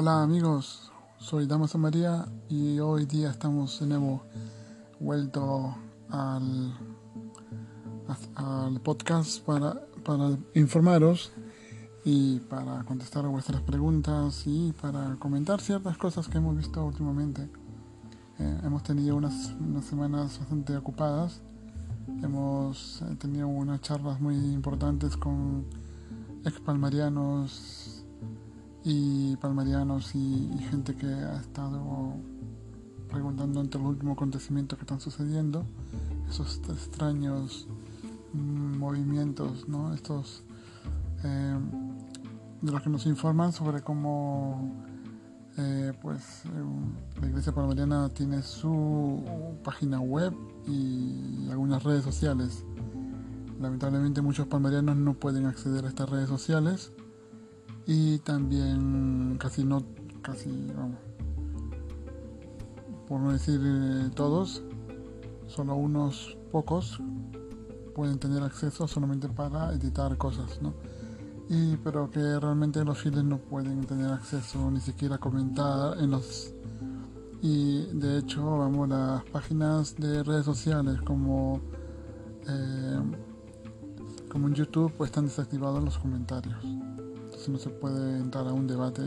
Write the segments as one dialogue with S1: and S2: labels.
S1: Hola amigos, soy Damaso María y hoy día estamos de nuevo vuelto al, al podcast para, para informaros y para contestar vuestras preguntas y para comentar ciertas cosas que hemos visto últimamente. Eh, hemos tenido unas, unas, semanas bastante ocupadas, hemos eh, tenido unas charlas muy importantes con ex palmarianos y palmarianos y, gente que ha estado preguntando entre los últimos acontecimientos que están sucediendo, esos extraños movimientos, ¿no? estos eh, de los que nos informan sobre cómo eh, pues eh, la Iglesia Palmariana tiene su página web y algunas redes sociales. Lamentablemente muchos palmarianos no pueden acceder a estas redes sociales y también casi no, casi, vamos, por no decir eh, todos, solo unos pocos pueden tener acceso solamente para editar cosas, ¿no? Y, pero que realmente los fieles no pueden tener acceso ni siquiera comentar en los y de hecho vamos las páginas de redes sociales como eh, como en YouTube pues están desactivados los comentarios no se puede entrar a un debate,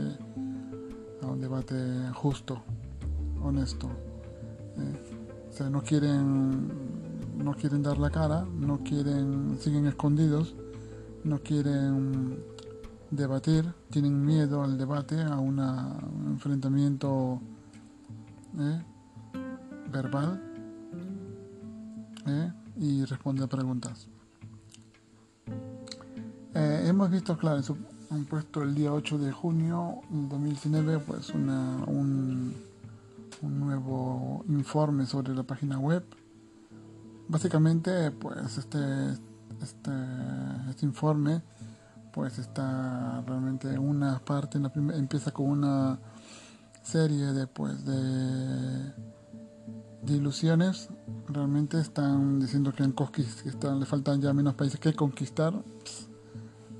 S1: a un debate justo, honesto. ¿eh? O sea, no quieren, no quieren dar la cara, no quieren, siguen escondidos, no quieren debatir, tienen miedo al debate, a un enfrentamiento ¿eh? verbal ¿eh? y responder preguntas. hemos visto, claro, han puesto el día 8 de junio del 2019 pues una, un, un, nuevo informe sobre la página web. Básicamente pues este, este, este informe pues está realmente una parte, en la empieza con una serie de, pues, de, de ilusiones. Realmente están diciendo que, en que le faltan ya menos países que conquistar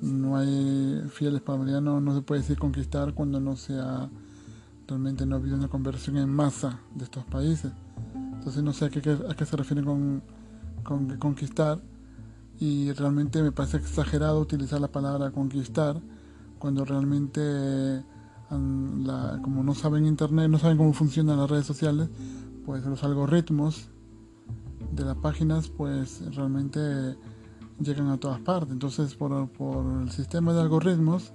S1: no hay fieles palmarianos, no se puede decir conquistar cuando no sea realmente no ha habido una conversión en masa de estos países. Entonces no sé a qué, a qué se refiere con, con conquistar y realmente me parece exagerado utilizar la palabra conquistar cuando realmente como no saben internet, no saben cómo funcionan las redes sociales, pues los algoritmos de las páginas pues realmente llegan a todas partes. Entonces, por, el sistema de algoritmos,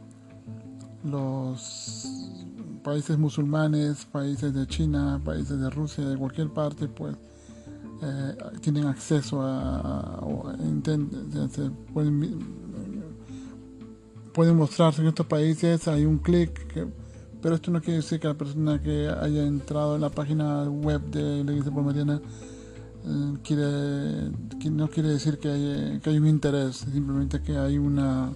S1: los países musulmanes, países de China, países de Rusia, de cualquier parte, pues eh, tienen acceso a, pueden, pueden mostrarse en estos países, hay un clic, pero esto no quiere decir que la persona que haya entrado en la página web de la Iglesia Palmariana eh, quiere, no quiere decir que hay, un interés, simplemente que hay una...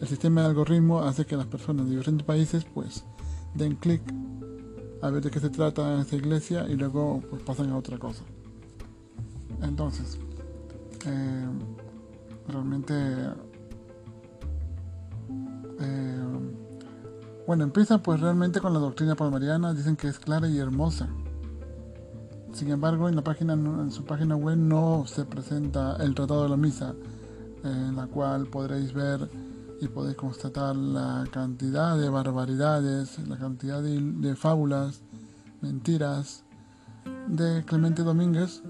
S1: El sistema de algoritmo hace que las personas de diferentes países pues den clic a ver de qué se trata esta iglesia y luego pues pasan a otra cosa. Entonces, eh, realmente... Eh, bueno, empieza pues realmente con la doctrina palmariana, dicen que es clara y hermosa sin embargo, en, la página, en su página web no se presenta el Tratado de la Misa, en la cual podréis ver y podéis constatar la cantidad de barbaridades, la cantidad de, fábulas, mentiras de Clemente Domínguez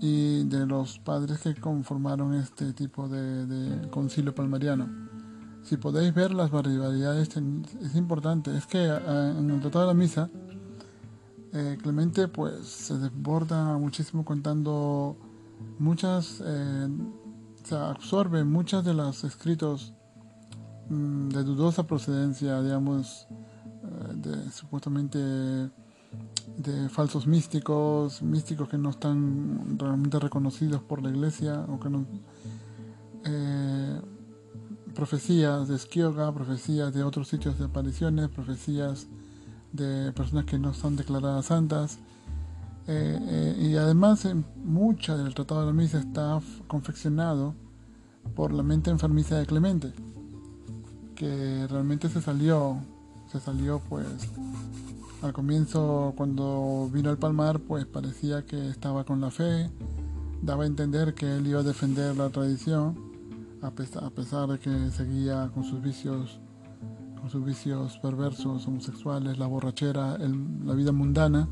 S1: y de los padres que conformaron este tipo de, concilio palmariano. Si podéis ver las barbaridades, es importante. Es que ah, en el Tratado de la Misa eh, Clemente pues se desborda muchísimo contando muchas, eh, se absorbe muchas de los escritos mm, de dudosa procedencia, digamos, eh, de supuestamente de falsos místicos, místicos que no están realmente reconocidos por la iglesia o que no profecías de Esquioga, profecías de otros sitios de apariciones, profecías de personas que no son declaradas santas. Eh, eh, y además mucha del Tratado de la Misa está confeccionado por la mente enfermiza de Clemente, que realmente se salió se salió pues al comienzo cuando vino al Palmar pues parecía que estaba con la fe, daba a entender que él iba a defender la tradición a pesar, de que seguía con sus vicios con sus vicios perversos, homosexuales, la borrachera, la vida mundana,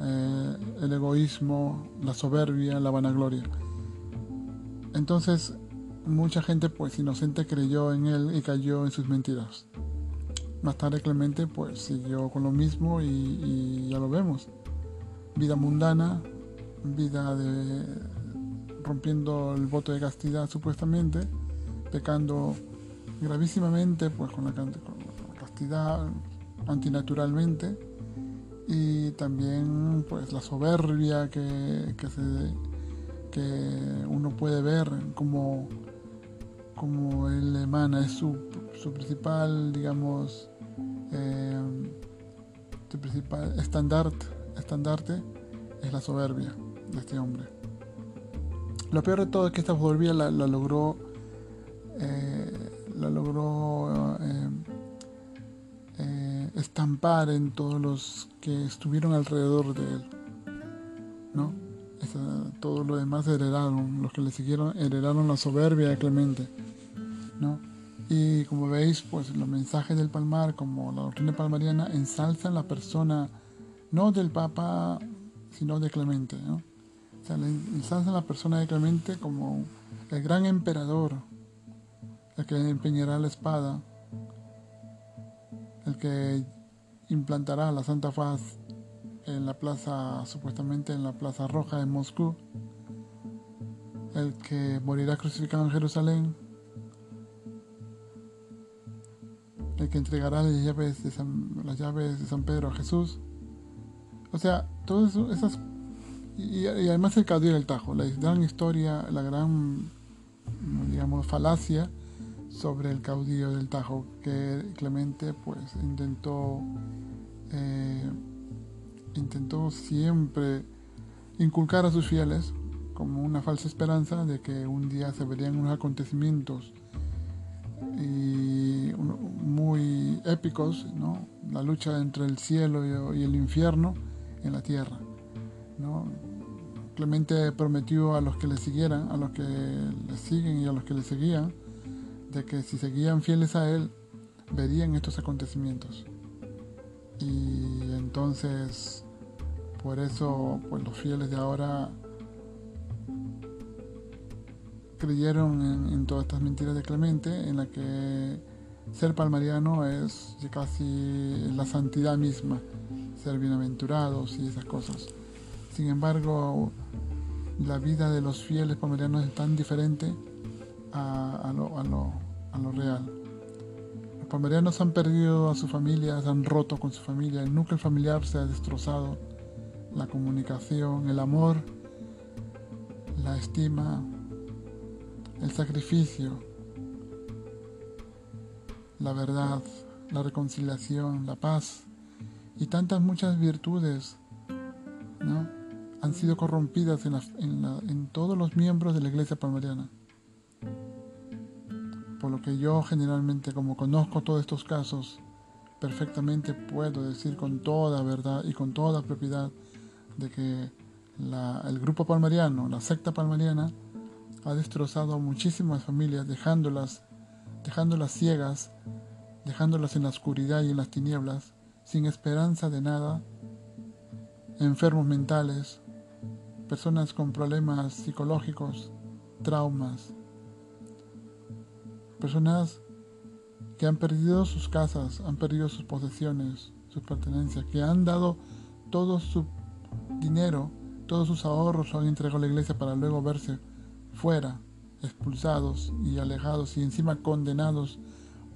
S1: eh, el egoísmo, la soberbia, la vanagloria. Entonces, mucha gente pues inocente creyó en él y cayó en sus mentiras. Más tarde Clemente pues siguió con lo mismo y, ya lo vemos. Vida mundana, vida de rompiendo el voto de castidad supuestamente, pecando gravísimamente pues con la, castidad antinaturalmente y también pues la soberbia que, que, se, que uno puede ver como, como él emana, es su, su principal, digamos, eh, su principal estandarte, estandarte es la soberbia de este hombre. Lo peor de todo es que esta soberbia la, logró eh, la logró eh, estampar en todos los que estuvieron alrededor de él. ¿no? todo lo demás heredaron, los que le siguieron heredaron la soberbia de Clemente. ¿no? Y como veis, pues los mensajes del Palmar, como la doctrina palmariana, ensalzan la persona no del Papa, sino de Clemente. ¿no? O sea, ensalzan la persona de Clemente como el gran emperador, el que empeñará la espada, el que implantará la Santa Faz en la plaza, supuestamente en la Plaza Roja de Moscú, el que morirá crucificado en Jerusalén, el que entregará las llaves de San, Pedro a Jesús. O sea, todo eso, esas y, además el caudillo del Tajo, la gran historia, la gran digamos falacia sobre el caudillo del Tajo que Clemente pues intentó eh, intentó siempre inculcar a sus fieles como una falsa esperanza de que un día se verían unos acontecimientos y muy épicos, ¿no? la lucha entre el cielo y el infierno en la tierra. ¿no? Clemente prometió a los que le siguieran, a los que le siguen y a los que le seguían, de que si seguían fieles a él, verían estos acontecimientos. Y entonces, por eso, pues los fieles de ahora creyeron en, todas estas mentiras de Clemente, en la que ser palmariano es casi la santidad misma, ser bienaventurados y esas cosas. Sin embargo, la vida de los fieles palmarianos es tan diferente a, lo, real. Los palmarianos han perdido a su familia, se han roto con su familia, el núcleo familiar se ha destrozado, la comunicación, el amor, la estima, el sacrificio, la verdad, la reconciliación, la paz y tantas muchas virtudes ¿no? han sido corrompidas en, en, todos los miembros de la iglesia palmariana. Por lo que yo generalmente, como conozco todos estos casos, perfectamente puedo decir con toda verdad y con toda propiedad de que el grupo palmariano, la secta palmariana, ha destrozado a muchísimas familias, dejándolas, dejándolas ciegas, dejándolas en la oscuridad y en las tinieblas, sin esperanza de nada, enfermos mentales, personas con problemas psicológicos, traumas, personas que han perdido sus casas, han perdido sus posesiones, sus pertenencias, que han dado todo su dinero, todos sus ahorros, lo han entregado a la iglesia para luego verse fuera, expulsados y alejados y encima condenados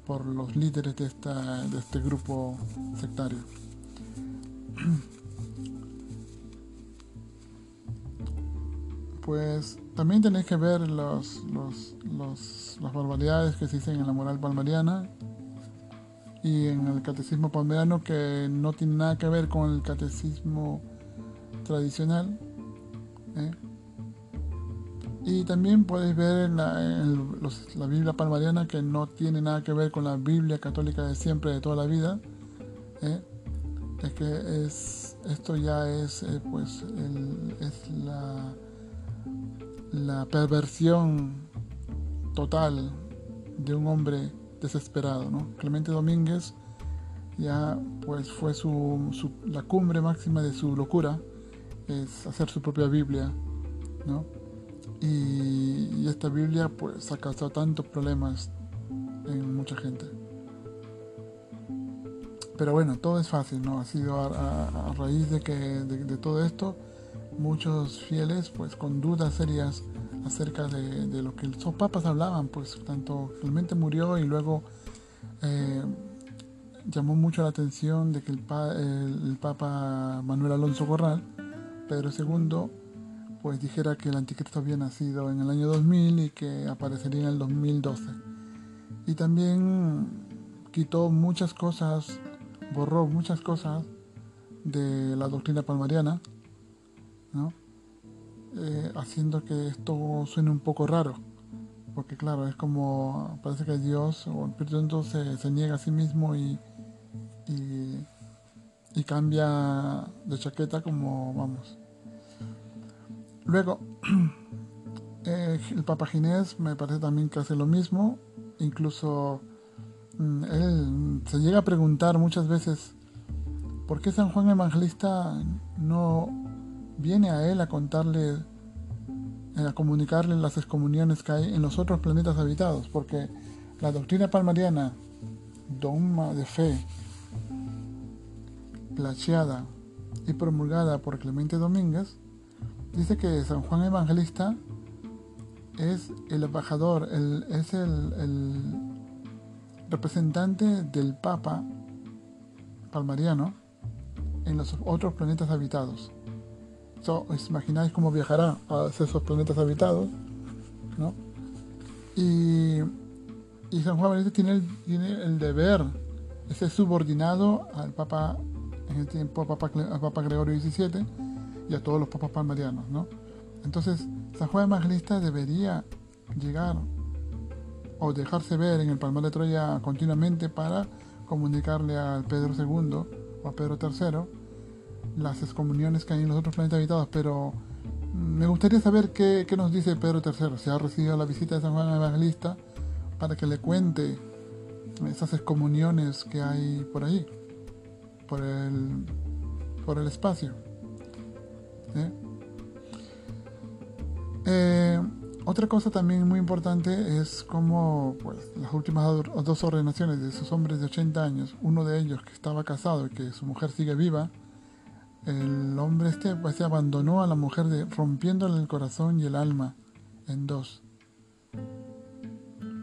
S1: por los líderes de, esta, de este grupo sectario. Pues también tenéis que ver los, los, las barbaridades que se dicen en la moral palmariana y en el catecismo palmariano que no tiene nada que ver con el catecismo tradicional. ¿eh? Y también podéis ver en la, Biblia palmariana que no tiene nada que ver con la Biblia católica de siempre, de toda la vida. ¿eh? Es que es, esto ya es, eh, pues, es la, la perversión total de un hombre desesperado. ¿no? Clemente Domínguez ya pues fue su, la cumbre máxima de su locura, es hacer su propia Biblia. ¿no? Y, esta Biblia pues ha causado tantos problemas en mucha gente. Pero bueno, todo es fácil, ¿no? Ha sido a, raíz de que de, todo esto, muchos fieles, pues con dudas serias acerca de, lo que los papas hablaban, pues tanto Clemente murió y luego eh, llamó mucho la atención de que el, el, Papa Manuel Alonso Corral, Pedro II, pues dijera que el anticristo había nacido en el año 2000 y que aparecería en el 2012. Y también quitó muchas cosas, borró muchas cosas de la doctrina palmariana, Eh, haciendo que esto suene un poco raro. Porque claro, es como, parece que Dios o el Espíritu se niega a sí mismo y, y, y cambia de chaqueta como, vamos, Luego, eh, el Papa Ginés me parece también que hace lo mismo. Incluso mm, él se llega a preguntar muchas veces por qué San Juan Evangelista no viene a él a contarle, eh, a comunicarle las excomuniones que hay en los otros planetas habitados, porque la doctrina palmariana, dogma de fe, placheada y promulgada por Clemente Domínguez, dice que San Juan Evangelista es el embajador, es el, representante del Papa palmariano en los otros planetas habitados. ¿Os imagináis cómo viajará a esos planetas habitados? ¿no? Y, San Juan Evangelista tiene el, deber, es subordinado al Papa, en el tiempo al Papa Gregorio XVII, y a todos los papas palmarianos, ¿no? Entonces, San Juan Evangelista debería llegar o dejarse ver en el Palmar de Troya continuamente para comunicarle al Pedro II o a Pedro III las excomuniones que hay en los otros planetas habitados, pero me gustaría saber qué, nos dice Pedro III, si ha recibido la visita de San Juan Evangelista para que le cuente esas excomuniones que hay por ahí, por el, por el espacio. ¿eh? Eh, otra cosa también muy importante es como pues, las últimas dos ordenaciones de esos hombres de 80 años, uno de ellos que estaba casado y que su mujer sigue viva, el hombre este pues, se abandonó a la mujer rompiéndole el corazón y el alma en dos.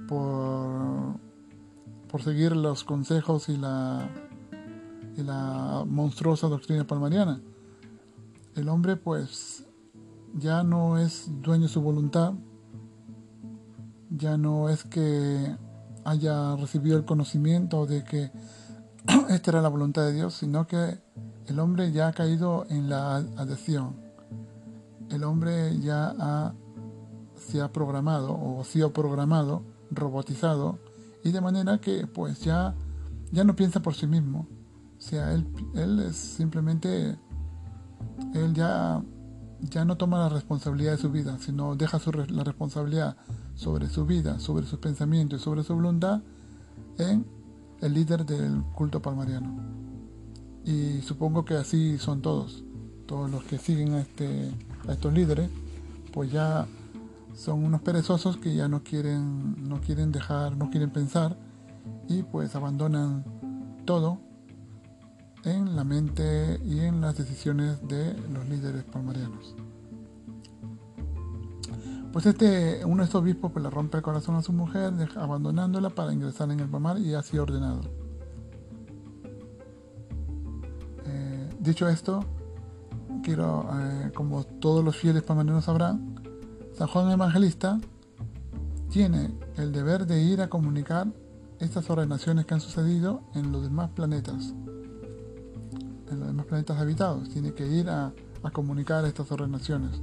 S1: Por, por seguir los consejos y la, y la monstruosa doctrina palmariana. El hombre pues ya no es dueño de su voluntad, ya no es que haya recibido el conocimiento de que esta era la voluntad de Dios, sino que el hombre ya ha caído en la adhesión. El hombre ya se ha programado o ha sido programado, robotizado, y de manera que pues ya, ya no piensa por sí mismo. O sea, él, es simplemente él ya, ya no toma la responsabilidad de su vida, sino deja la responsabilidad sobre su vida, sobre sus pensamientos y sobre su voluntad en el líder del culto palmariano. Y supongo que así son todos, todos los que siguen a, este, a estos líderes, pues ya son unos perezosos que ya no quieren, no quieren dejar, no quieren pensar y pues abandonan todo en la mente y en las decisiones de los líderes palmarianos. Pues este, uno de estos obispos pues, le rompe el corazón a su mujer, abandonándola para ingresar en el palmar y así ordenado. Dicho esto, quiero, eh, como todos los fieles palmarianos sabrán, San Juan Evangelista tiene el deber de ir a comunicar estas ordenaciones que han sucedido en los demás planetas en los demás planetas habitados, tiene que ir a, comunicar estas ordenaciones.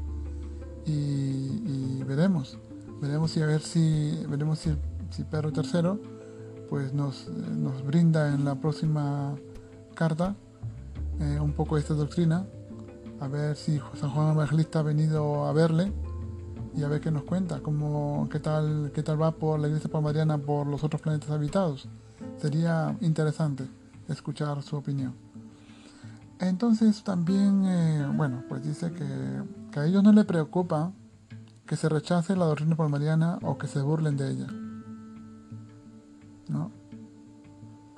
S1: Y, veremos, veremos si a ver si veremos si, si Pedro III pues nos, nos brinda en la próxima carta eh, un poco esta doctrina, a ver si San Juan Evangelista ha venido a verle y a ver qué nos cuenta, cómo, qué, tal, qué tal va por la iglesia palmariana por los otros planetas habitados. Sería interesante escuchar su opinión. Entonces también, eh, bueno, pues dice que, a ellos no les preocupa que se rechace la doctrina palmariana o que se burlen de ella. ¿No?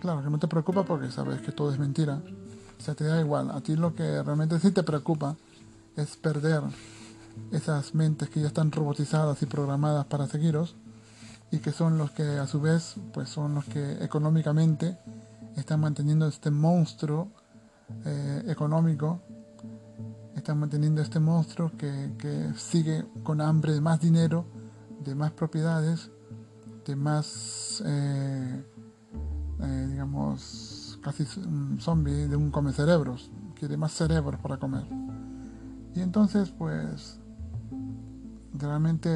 S1: Claro que no te preocupa porque sabes que todo es mentira. O sea, te da igual. A ti lo que realmente sí te preocupa es perder esas mentes que ya están robotizadas y programadas para seguiros y que son los que a su vez pues son los que económicamente están manteniendo este monstruo eh, económico están manteniendo este monstruo que, que, sigue con hambre de más dinero de más propiedades de más eh, eh, digamos casi zombie de un come cerebros quiere más cerebros para comer y entonces pues realmente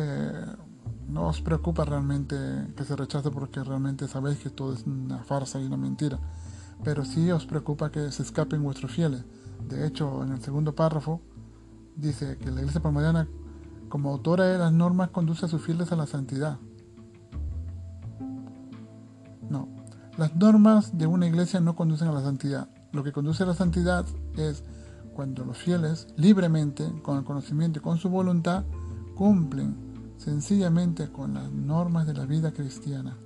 S1: no os preocupa realmente que se rechace porque realmente sabéis que todo es una farsa y una mentira, pero sí os preocupa que se escapen vuestros fieles. De hecho, en el segundo párrafo dice que la Iglesia Palmariana, como autora de las normas, conduce a sus fieles a la santidad. Las normas de una iglesia no conducen a la santidad. Lo que conduce a la santidad es cuando los fieles, libremente, con el conocimiento y con su voluntad, cumplen sencillamente con las normas de la vida cristiana.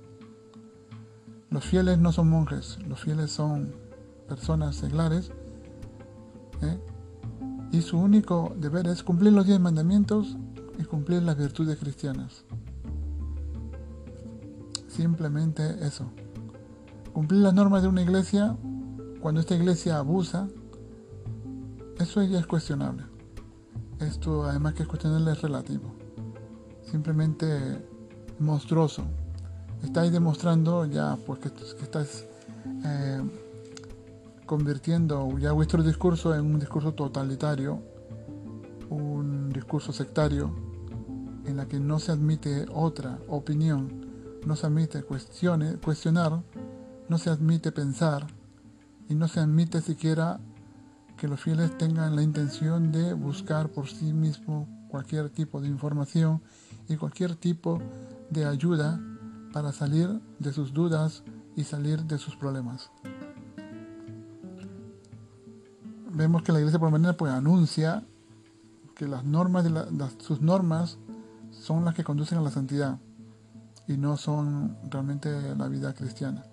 S1: Los fieles no son monjes, los fieles son personas seglares ¿eh? y su único deber es cumplir los diez mandamientos y cumplir las virtudes cristianas. Simplemente eso. Cumplir las normas de una iglesia, cuando esta iglesia abusa, eso ya es cuestionable. Esto además que es cuestionable es relativo. Simplemente monstruoso. Estáis demostrando ya pues que, estás eh, convirtiendo ya vuestro discurso en un discurso totalitario, un discurso sectario, en la que no se admite otra opinión, no se admite cuestionar, no se admite pensar y no se admite siquiera que los fieles tengan la intención de buscar por sí mismos cualquier tipo de información y cualquier tipo de ayuda para salir de sus dudas y salir de sus problemas. Vemos que la iglesia por manera pues anuncia que las normas de sus normas son las que conducen a la santidad y no son realmente la vida cristiana.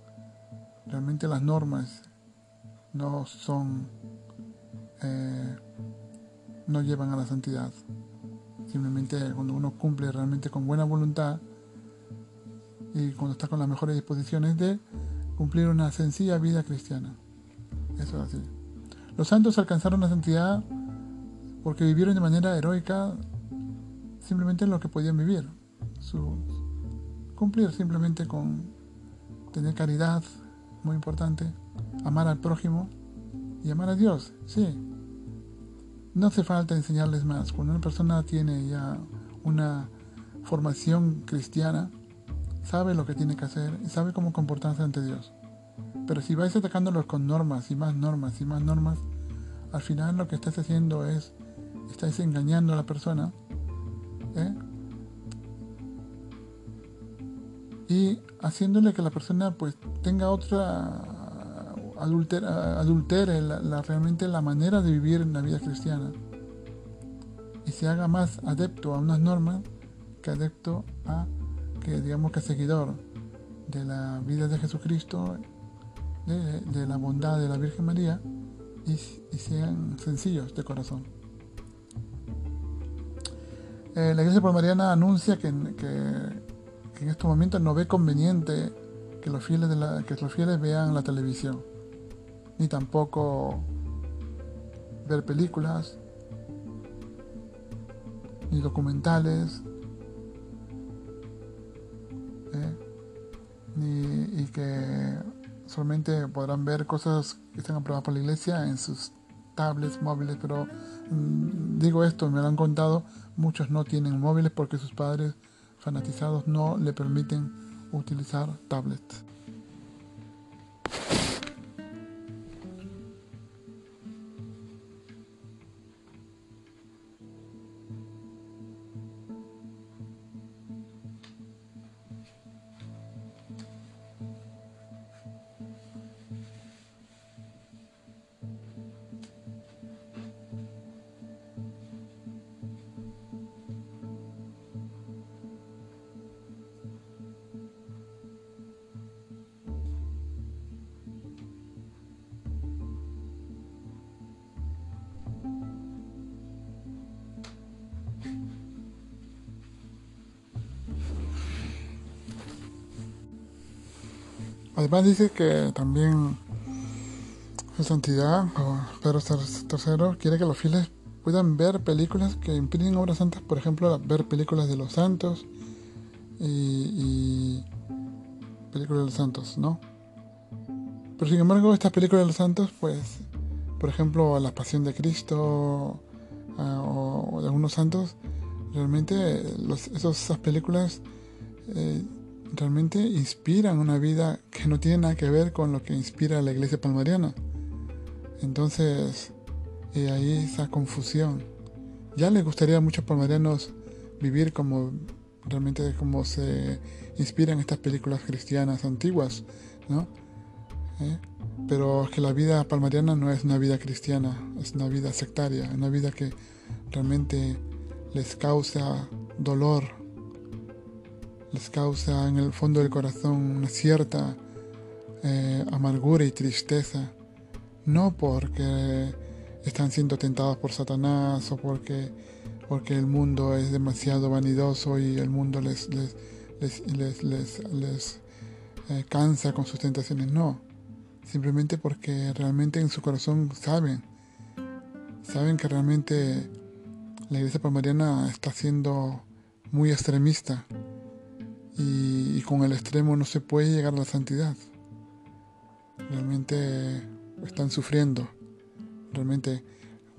S1: Realmente las normas no son eh, no llevan a la santidad. Simplemente cuando uno cumple realmente con buena voluntad y cuando está con las mejores disposiciones de cumplir una sencilla vida cristiana. Eso es así. Los santos alcanzaron la santidad porque vivieron de manera heroica simplemente lo que podían vivir. Cumplir simplemente con tener caridad, muy importante, amar al prójimo y amar a Dios, sí, no hace falta enseñarles más. Cuando una persona tiene ya una formación cristiana, sabe lo que tiene que hacer y sabe cómo comportarse ante Dios. Pero si vais atacándolos con normas y más normas y más normas, al final lo que estás haciendo es, estáis engañando a la persona ¿eh? Y haciéndole que la persona pues tenga otra adultere la, realmente la manera de vivir en la vida cristiana y se haga más adepto a unas normas que adepto a que digamos que seguidor de la vida de Jesucristo, de, la bondad de la Virgen María y, sean sencillos de corazón. Eh, la Iglesia Mariana anuncia que, en estos momentos no ve conveniente que los fieles, de la, que los fieles vean la televisión ni tampoco ver películas, ni documentales, ¿eh? ni, y que solamente podrán ver cosas que están aprobadas por la iglesia en sus tablets, móviles, pero mm, digo esto, me lo han contado, muchos no tienen móviles porque sus padres fanatizados no le permiten utilizar tablets. Además dice que también su santidad, Pedro III, quiere que los fieles puedan ver películas que imprimen obras santas, por ejemplo, ver películas de los santos y, películas de los santos, ¿no? Pero sin embargo, estas películas de los santos, pues, por ejemplo, La Pasión de Cristo ah, o, de algunos santos, realmente esas películas eh, realmente inspiran una vida que no tiene nada que ver con lo que inspira la iglesia palmariana. Entonces, y ahí esa confusión. Ya le gustaría a muchos palmarianos vivir como realmente como se inspiran estas películas cristianas antiguas, ¿no? ¿Eh? Pero es que la vida palmariana no es una vida cristiana, es una vida sectaria, una vida que realmente les causa dolor, les causa en el fondo del corazón una cierta eh, amargura y tristeza, no porque están siendo tentados por Satanás o porque, porque el mundo es demasiado vanidoso y el mundo les, les, les, eh, cansa con sus tentaciones, no, simplemente porque realmente en su corazón saben, saben que realmente la iglesia palmariana está siendo muy extremista y, con el extremo no se puede llegar a la santidad. Realmente están sufriendo. Realmente,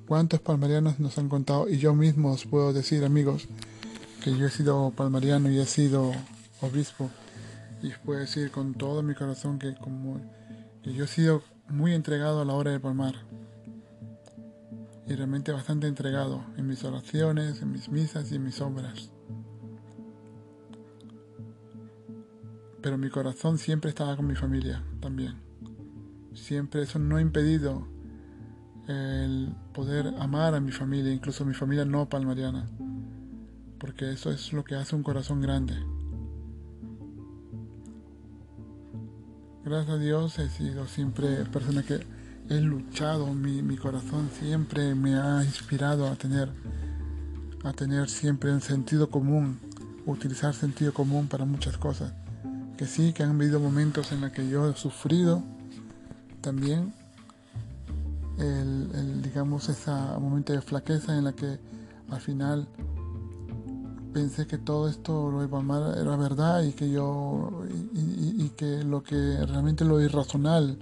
S1: ¿cuántos palmarianos nos han contado? Y yo mismo os puedo decir, amigos, que yo he sido palmariano y he sido obispo. Y os puedo decir con todo mi corazón que, como, que yo he sido muy entregado a la hora de palmar. Y realmente bastante entregado en mis oraciones, en mis misas y en mis obras. Pero mi corazón siempre estaba con mi familia también. Siempre eso no ha impedido el poder amar a mi familia, incluso mi familia no palmariana, porque eso es lo que hace un corazón grande. Gracias a Dios he sido siempre persona que he luchado, mi, mi corazón siempre me ha inspirado a tener, a tener siempre un sentido común, utilizar sentido común para muchas cosas que sí, que han habido momentos en los que yo he sufrido también. El, digamos ese momento de flaqueza en la que al final pensé que todo esto lo iba era verdad y que yo y, que lo que realmente lo irracional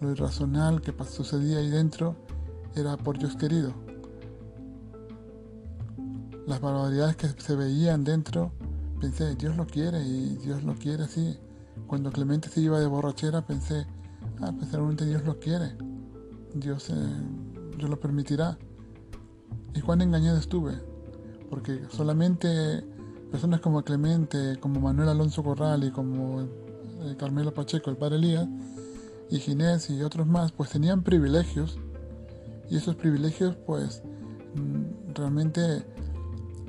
S1: lo irracional que sucedía ahí dentro era por Dios querido. Las barbaridades que se veían dentro pensé, Dios lo quiere y Dios lo quiere así. Cuando Clemente se iba de borrachera pensé, ah, pues realmente Dios lo quiere. Dios, eh, Dios lo permitirá. Y cuán engañado estuve, porque solamente personas como Clemente, como Manuel Alonso Corral y como eh, Carmelo Pacheco, el padre Elías, y Ginés y otros más, pues tenían privilegios. Y esos privilegios, pues, mm, realmente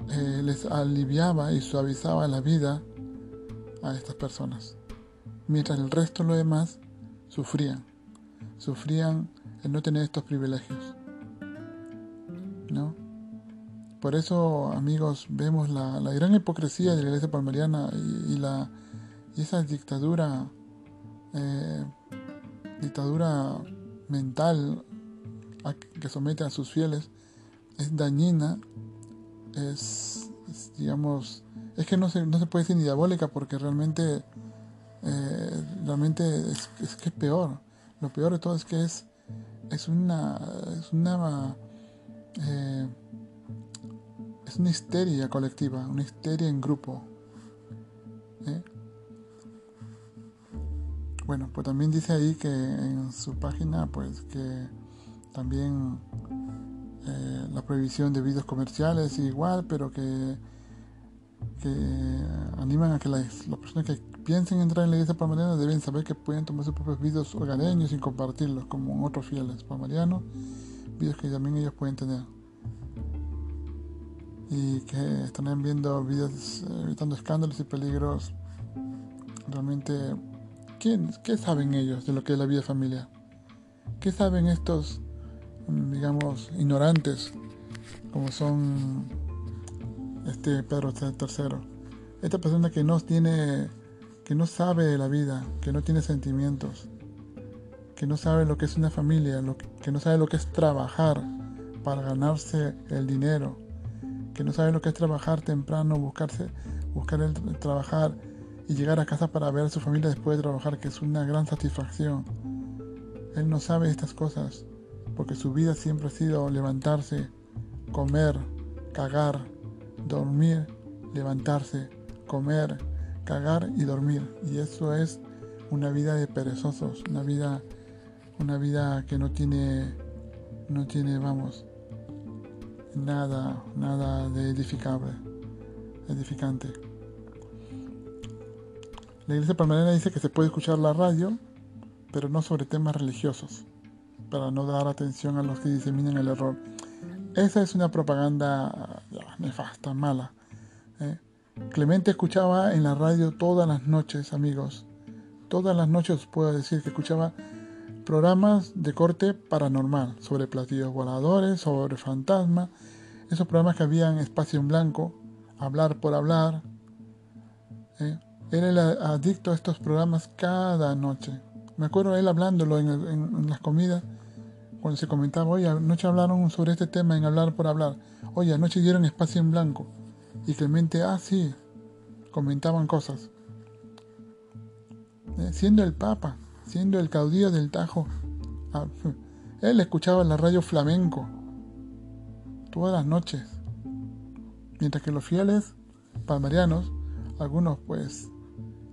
S1: eh, les aliviaba y suavizaba la vida a estas personas, mientras el resto, lo demás, sufrían, sufrían el no tener estos privilegios. ¿No? Por eso, amigos, vemos la, gran hipocresía de la iglesia palmariana y, la, y esa dictadura, eh, dictadura mental que somete a sus fieles es dañina es, digamos, es que no se, no se puede decir ni diabólica porque realmente, eh, realmente es, que es peor. Lo peor de todo es que es, es una, es una, eh, es una histeria colectiva, una histeria en grupo. ¿eh? Bueno, pues también dice ahí que en su página, pues que también eh, la prohibición de vídeos comerciales igual, pero que, que animan a que las, personas que piensen entrar en la iglesia palmariana deben saber que pueden tomar sus propios vídeos hogareños y compartirlos como otros fieles palmarianos, vídeos que también ellos pueden tener. Y que están viendo vídeos evitando escándalos y peligros realmente ¿Qué saben ellos de lo que es la vida familiar? ¿Qué saben estos, digamos, ignorantes como son este Pedro III? Esta persona que no tiene, que no sabe de la vida, que no tiene sentimientos, que no sabe lo que es una familia, que no sabe lo que es trabajar para ganarse el dinero, que no sabe lo que es trabajar temprano, buscarse, buscar el trabajar y llegar a casa para ver a su familia después de trabajar, que es una gran satisfacción. Él no sabe estas cosas, porque su vida siempre ha sido levantarse, comer, cagar, dormir, levantarse, comer, cagar y dormir. Y eso es una vida de perezosos, una vida, una vida que no tiene, no tiene, vamos, nada, nada de edificable, edificante. La iglesia palmarina dice que se puede escuchar la radio, pero no sobre temas religiosos, para no dar atención a los que diseminan el error. Esa es una propaganda nefasta, mala. ¿eh? Clemente escuchaba en la radio todas las noches, amigos. Todas las noches puedo decir que escuchaba programas de corte paranormal, sobre platillos voladores, sobre fantasmas, esos programas que habían espacio en blanco, hablar por hablar. ¿eh? Era adicto a estos programas cada noche. Me acuerdo él hablándolo en, las comidas, cuando se comentaba, oye, anoche hablaron sobre este tema en hablar por hablar. Oye, anoche dieron espacio en blanco. Y Clemente, ah, sí, comentaban cosas. Eh, siendo el Papa, siendo el caudillo del Tajo, ah, él escuchaba la radio flamenco todas las noches. Mientras que los fieles palmarianos, algunos pues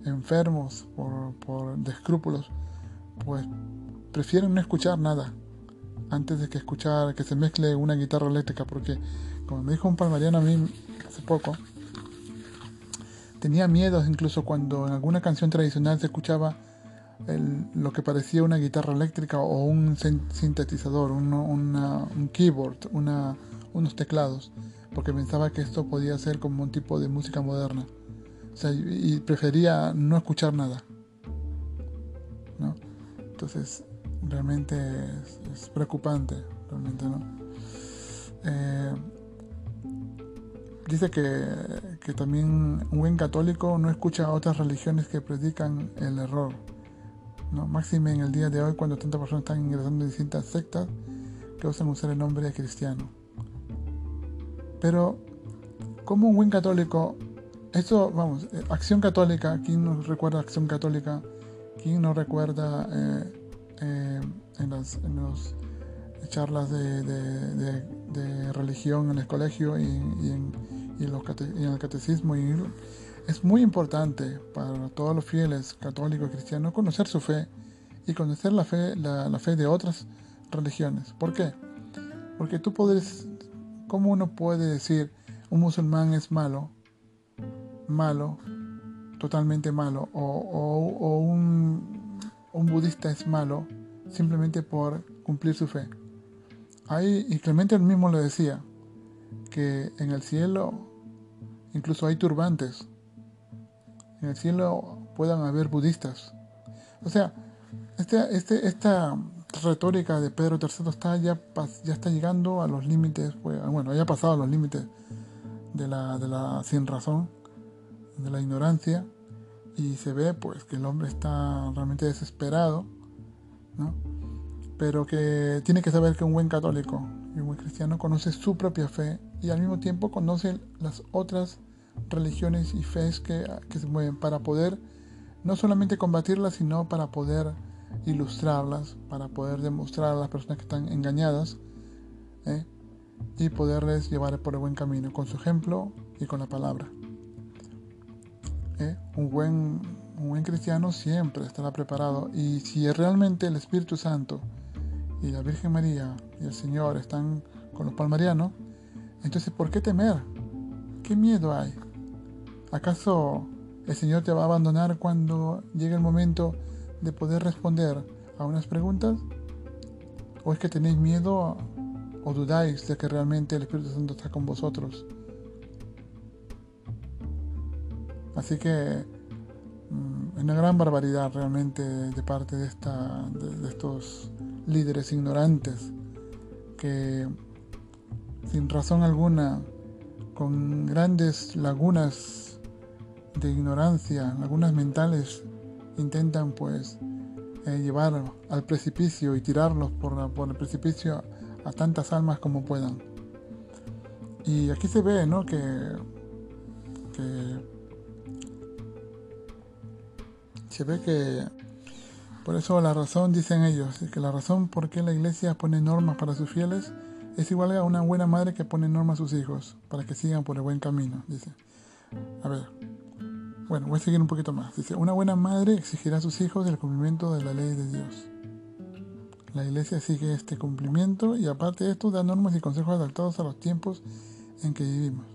S1: enfermos por, por de escrúpulos, pues prefieren no escuchar nada antes de que escuchar que se mezcle una guitarra eléctrica, porque como me dijo un palmariano a mí hace poco, tenía miedos incluso cuando en alguna canción tradicional se escuchaba lo que parecía una guitarra eléctrica o un sintetizador, un keyboard, una, unos teclados, porque pensaba que esto podía ser como un tipo de música moderna y prefería no escuchar nada. ¿no? Entonces, realmente es, preocupante, realmente, ¿no? Eh, dice que, que, también un buen católico no escucha a otras religiones que predican el error. ¿no? Máxime en el día de hoy cuando tantas personas están ingresando en distintas sectas que usan usar el nombre de cristiano. Pero, como un buen católico esto, vamos, eh, Acción Católica, ¿quién nos recuerda Acción Católica? ¿Quién nos recuerda eh, eh, en, las charlas de, religión en el colegio y, en, el catecismo? Y es muy importante para todos los fieles católicos y cristianos conocer su fe y conocer la fe, la fe de otras religiones. ¿Por qué? Porque tú puedes, ¿cómo uno puede decir un musulmán es malo? malo, totalmente malo, o, un, un, budista es malo simplemente por cumplir su fe. Ahí, y Clemente mismo le decía, que en el cielo incluso hay turbantes. En el cielo puedan haber budistas. O sea, este, este, esta retórica de Pedro III está ya, ya está llegando a los límites, pues, bueno, ya ha pasado a los límites de la, de la sin razón de la ignorancia y se ve pues que el hombre está realmente desesperado, ¿no? pero que tiene que saber que un buen católico y un buen cristiano conoce su propia fe y al mismo tiempo conoce las otras religiones y fe que, que se mueven para poder no solamente combatirlas, sino para poder ilustrarlas, para poder demostrar a las personas que están engañadas ¿eh? y poderles llevar por el buen camino con su ejemplo y con la palabra. ¿Eh? Un, buen, un buen cristiano siempre estará preparado y si realmente el Espíritu Santo y la Virgen María y el Señor están con los palmarianos, entonces ¿por qué temer? ¿Qué miedo hay? ¿Acaso el Señor te va a abandonar cuando llegue el momento de poder responder a unas preguntas? ¿O es que tenéis miedo o dudáis de que realmente el Espíritu Santo está con vosotros? Así que mm, es una gran barbaridad realmente de parte de, esta, de estos líderes ignorantes que sin razón alguna, con grandes lagunas de ignorancia, lagunas mentales, intentan pues eh, llevar al precipicio y tirarlos por, el precipicio a tantas almas como puedan. Y aquí se ve, ¿no? Que se ve que por eso la razón, dicen ellos, es que la razón por qué la iglesia pone normas para sus fieles es igual a una buena madre que pone normas a sus hijos para que sigan por el buen camino, dice. A ver, bueno, voy a seguir un poquito más. Dice, una buena madre exigirá a sus hijos el cumplimiento de la ley de Dios. La iglesia sigue este cumplimiento y aparte de esto da normas y consejos adaptados a los tiempos en que vivimos.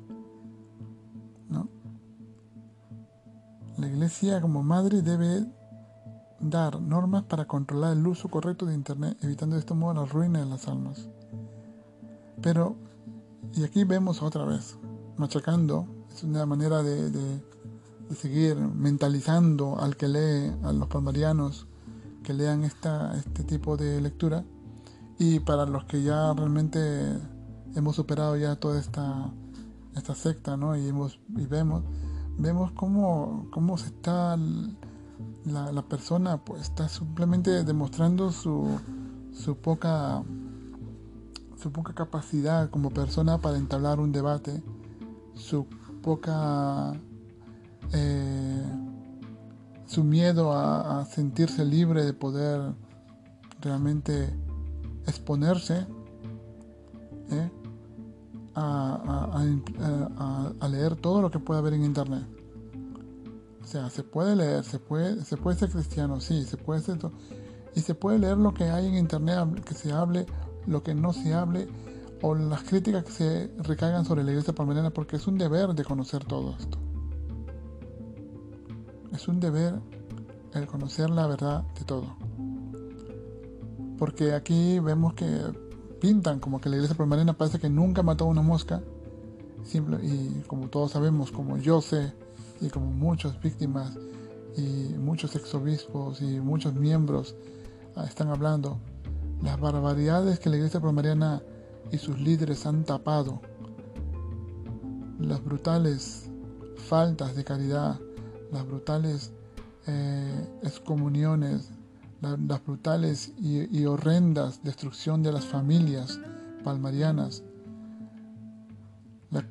S1: La iglesia como madre debe dar normas para controlar el uso correcto de Internet, evitando de este modo la ruina de las almas. Pero, y aquí vemos otra vez, machacando, es una manera de seguir mentalizando al que lee, a los palmarianos que lean esta, este tipo de lectura y para los que ya realmente hemos superado ya toda esta, esta secta ¿no? y, hemos, y vemos, vemos cómo, cómo se está la, la, persona pues está simplemente demostrando su, su poca su poca capacidad como persona para entablar un debate su poca eh, su miedo a, sentirse libre de poder realmente exponerse ¿eh? A, leer todo lo que puede haber en internet. O sea, se puede leer, se puede, se puede ser cristiano, sí, se puede ser y se puede leer lo que hay en internet, que se hable, lo que no se hable, o las críticas que se recaigan sobre la iglesia palmeriana, porque es un deber de conocer todo esto. Es un deber el conocer la verdad de todo. Porque aquí vemos que pintan como que la iglesia palmarina parece que nunca mató a una mosca. Y como todos sabemos, como yo sé, y como muchas víctimas, y muchos exobispos y muchos miembros ah, están hablando, las barbaridades que la iglesia palmariana y sus líderes han tapado, las brutales faltas de caridad, las brutales eh, excomuniones, las brutales y, horrendas destrucción de las familias palmarianas, la,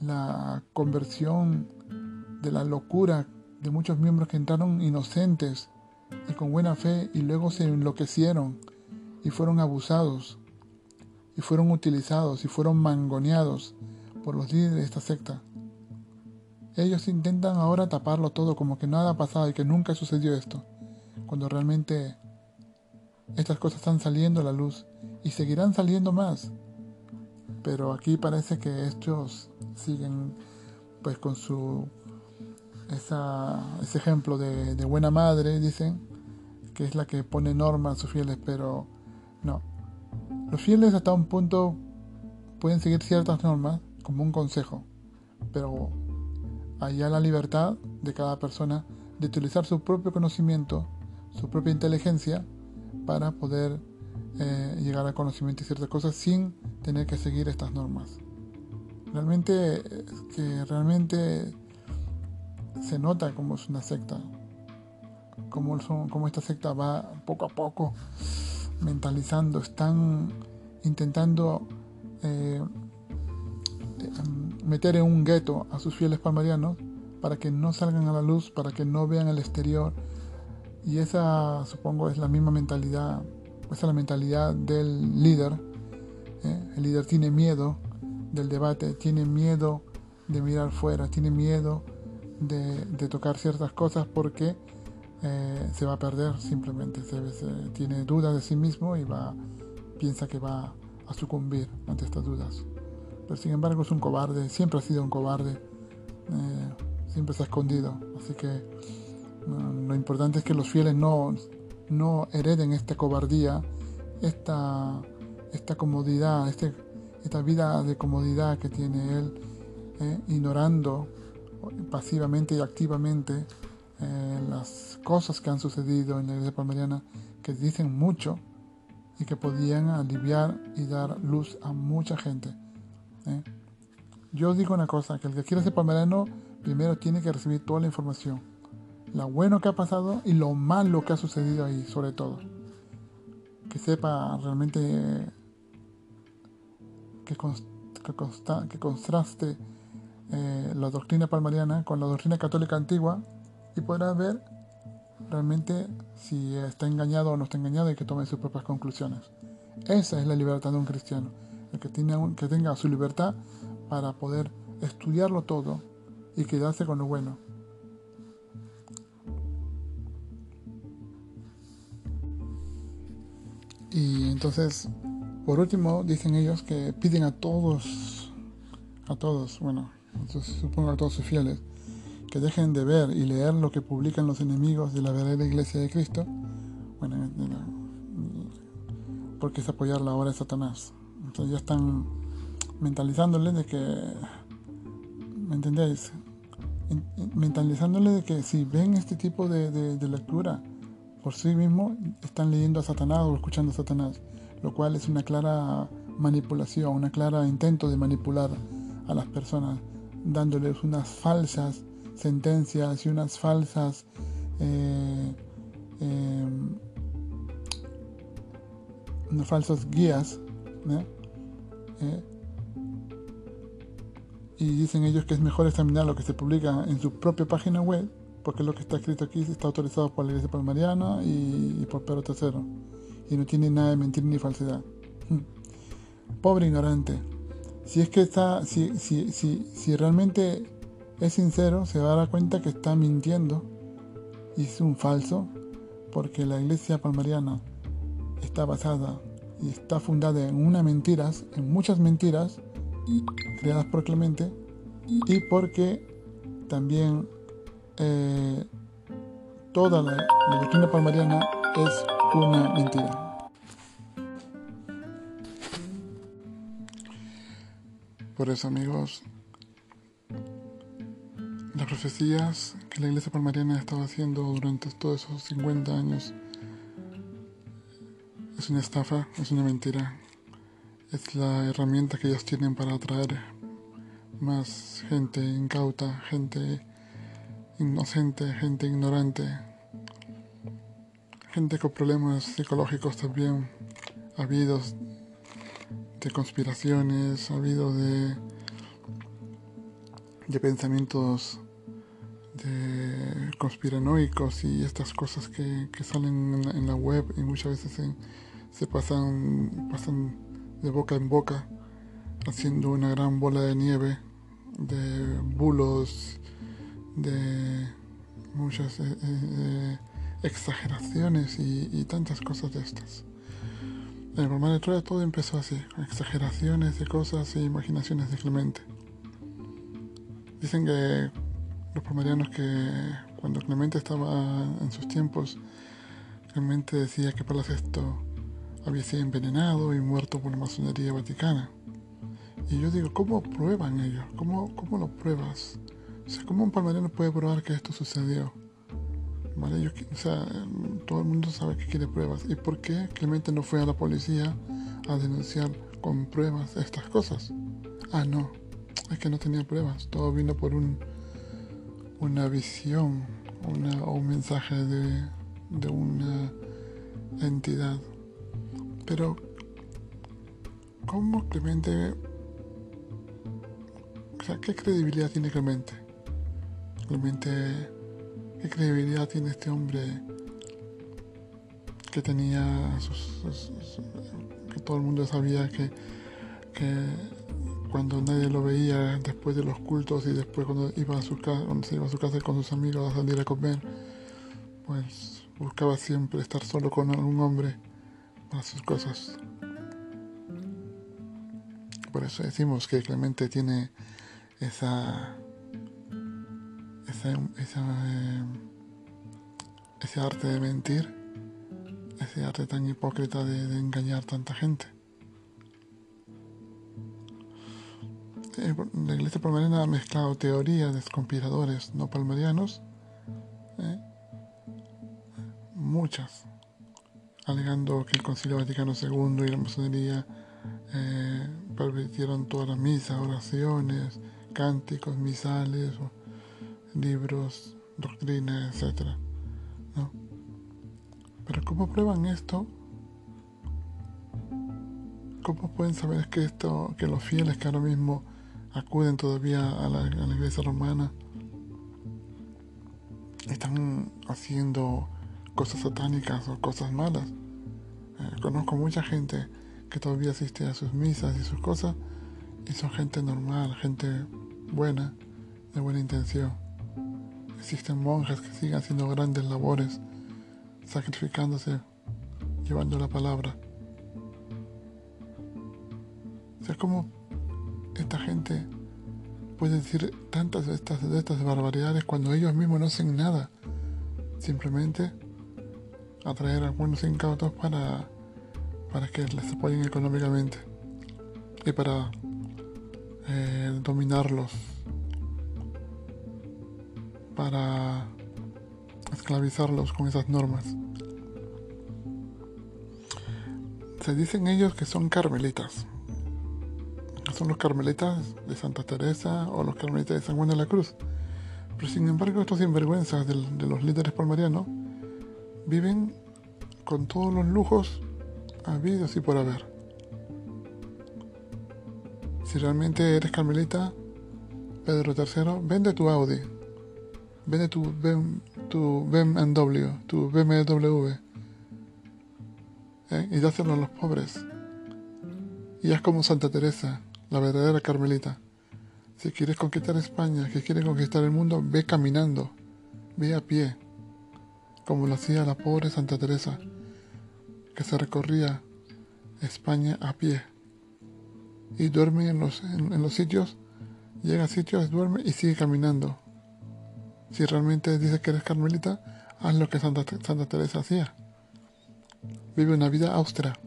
S1: la conversión de la locura de muchos miembros que entraron inocentes y con buena fe y luego se enloquecieron y fueron abusados y fueron utilizados y fueron mangoneados por los líderes de esta secta. Ellos intentan ahora taparlo todo como que nada ha pasado y que nunca sucedió esto, cuando realmente estas cosas están saliendo a la luz y seguirán saliendo más. Pero aquí parece que estos siguen pues con su ese ejemplo de, de buena madre, dicen, que es la que pone normas a sus fieles, pero no. Los fieles hasta un punto pueden seguir ciertas normas como un consejo, pero allá la libertad de cada persona de utilizar su propio conocimiento, su propia inteligencia para poder eh, llegar al conocimiento de ciertas cosas sin tener que seguir estas normas. Realmente que realmente se nota como es una secta, como, son, esta secta va poco a poco mentalizando, están intentando eh, meter en un gueto a sus fieles palmarianos para que no salgan a la luz, para que no vean el exterior Y esa, supongo, es la misma mentalidad, esa es la mentalidad del líder. ¿eh? El líder tiene miedo del debate, tiene miedo de mirar fuera, tiene miedo de, tocar ciertas cosas porque eh, se va a perder simplemente, se, tiene dudas de sí mismo y va, piensa que va a sucumbir ante estas dudas. Pero sin embargo es un cobarde, siempre ha sido un cobarde, eh, siempre se ha escondido. Así que lo importante es que los fieles no, no hereden esta cobardía, esta, esta comodidad, este, esta vida de comodidad que tiene él, eh, ignorando pasivamente y activamente eh, las cosas que han sucedido en la iglesia palmariana que dicen mucho y que podían aliviar y dar luz a mucha gente. ¿eh? Yo digo una cosa, que el que quiere ser palmariano primero tiene que recibir toda la información, lo bueno que ha pasado y lo malo que ha sucedido ahí, sobre todo. Que sepa realmente que, que, contraste eh, la doctrina palmariana con la doctrina católica antigua y podrá ver realmente si está engañado o no está engañado y que tome sus propias conclusiones. Esa es la libertad de un cristiano, el que, tiene que tenga su libertad para poder estudiarlo todo y quedarse con lo bueno. Y entonces, por último, dicen ellos que piden a todos, a todos, bueno, supongo a todos sus fieles, que dejen de ver y leer lo que publican los enemigos de la verdadera iglesia de Cristo, bueno, porque es apoyar la obra de Satanás. Entonces ya están mentalizándole de que, ¿me entendéis? Mentalizándole de que si ven este tipo de, lectura por sí mismo, están leyendo a Satanás o escuchando a Satanás, lo cual es una clara manipulación, una clara intento de manipular a las personas, dándoles unas falsas sentencias y unas falsas eh, unas falsas guías eh, y dicen ellos que es mejor examinar lo que se publica en su propia página web porque lo que está escrito aquí está autorizado por la Iglesia Palmariana y, por Pedro III y no tiene nada de mentira ni falsedad. Hmm. pobre ignorante. Si es que está si, si, si, si realmente es sincero, se dará cuenta que está mintiendo y es un falso, porque la iglesia palmariana está basada y está fundada en unas mentiras, en muchas mentiras creadas por Clemente, y porque también eh, toda la, doctrina palmariana es una mentira. Por eso amigos, las profecías que la iglesia palmariana ha estado haciendo durante todos esos 50 años es una estafa, es una mentira. Es la herramienta que ellos tienen para atraer más gente incauta, gente inocente, gente ignorante, gente con problemas psicológicos también, habidos de conspiraciones, habido de, de pensamientos de conspiranoicos y estas cosas que, salen en la, web y muchas veces se, pasan, pasan de boca en boca haciendo una gran bola de nieve de bulos, de muchas eh, eh, exageraciones y, tantas cosas de estas. En el romano de Troya todo empezó así, exageraciones de cosas e imaginaciones de Clemente. Dicen que los palmarianos que cuando Clemente estaba en sus tiempos, Clemente decía que esto había sido envenenado y muerto por la masonería vaticana. Y yo digo, ¿cómo prueban ellos? ¿Cómo, cómo lo pruebas? O sea, ¿cómo un palmariano puede probar que esto sucedió? ¿Vale? o sea, todo el mundo sabe que quiere pruebas. ¿Y por qué Clemente no fue a la policía a denunciar con pruebas estas cosas? Ah, no, es que no tenía pruebas. Todo vino por un una visión o un mensaje de, de una entidad. Pero, ¿cómo Clemente... O sea, ¿qué credibilidad tiene Clemente? Clemente, ¿qué credibilidad tiene este hombre que tenía, que todo el mundo sabía que, que cuando nadie lo veía después de los cultos y después cuando iba a su casa, cuando se iba a su casa con sus amigos a salir a comer, pues buscaba siempre estar solo con algún hombre para sus cosas. Por eso decimos que Clemente tiene esa, esa, eh, ese arte de mentir, ese arte tan hipócrita de, de engañar tanta gente. la iglesia palmariana ha mezclado teorías de conspiradores no palmarianos, ¿eh? muchas, alegando que el Concilio Vaticano II y la masonería eh, permitieron todas las misas, oraciones, cánticos, misales, libros, doctrinas, etc. Pero ¿cómo prueban esto? ¿Cómo pueden saber que esto, que los fieles que ahora mismo acuden todavía a la, iglesia romana, están haciendo cosas satánicas o cosas malas. Eh, conozco mucha gente que todavía asiste a sus misas y sus cosas y son gente normal, gente buena, de buena intención. Existen monjas que siguen haciendo grandes labores, sacrificándose, llevando la palabra. O sea, como esta gente puede decir tantas de estas, de estas barbaridades cuando ellos mismos no hacen nada. Simplemente atraer a algunos incautos para, para que les apoyen económicamente y para eh, dominarlos, para esclavizarlos con esas normas. Se dicen ellos que son carmelitas, son los carmelitas de Santa Teresa o los carmelitas de San Juan de la Cruz. Pero sin embargo, estos sinvergüenzas de, de los líderes palmarianos viven con todos los lujos habidos y por haber. Si realmente eres carmelita, Pedro III, vende tu Audi, vende tu, BM, tu BMW, tu BMW, ¿eh? y dáselo a los pobres. Y haz como Santa Teresa, la verdadera Carmelita. Si quieres conquistar España, que quieres conquistar el mundo, ve caminando, ve a pie, como lo hacía la pobre Santa Teresa, que se recorría España a pie y duerme en los, en, los sitios, llega a sitios, duerme y sigue caminando. Si realmente dices que eres carmelita, haz lo que Santa, Teresa hacía. Vive una vida austera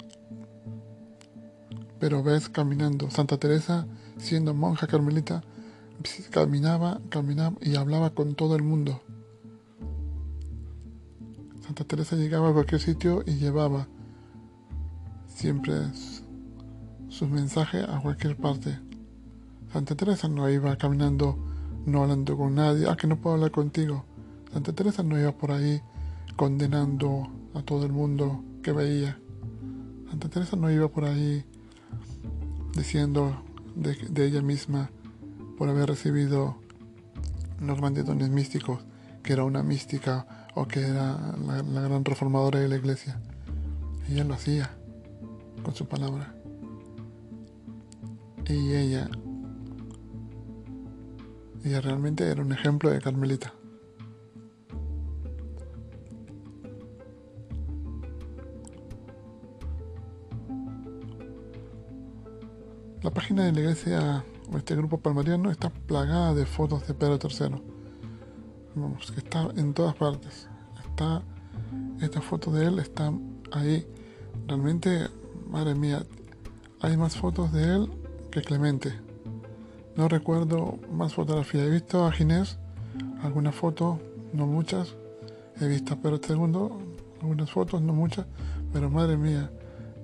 S1: pero ves caminando. Santa Teresa, siendo monja carmelita, caminaba, caminaba y hablaba con todo el mundo. Santa Teresa llegaba a cualquier sitio y llevaba siempre sus mensajes a cualquier parte. Santa Teresa no iba caminando, no hablando con nadie, ah, que no puedo hablar contigo. Santa Teresa no iba por ahí condenando a todo el mundo que veía. Santa Teresa no iba por ahí diciendo de, ella misma por haber recibido los grandes dones místicos, que era una mística o que era la, la gran reformadora de la iglesia. Ella lo hacía con su palabra. Y ella, ella realmente era un ejemplo de Carmelita. La página de la iglesia o este grupo palmariano está plagada de fotos de Pedro III. Vamos, que está en todas partes. Está, esta foto de él está ahí. Realmente, madre mía, hay más fotos de él que Clemente. No recuerdo más fotografías. He visto a Ginés algunas fotos, no muchas. He visto a Pedro II algunas fotos, no muchas. Pero madre mía,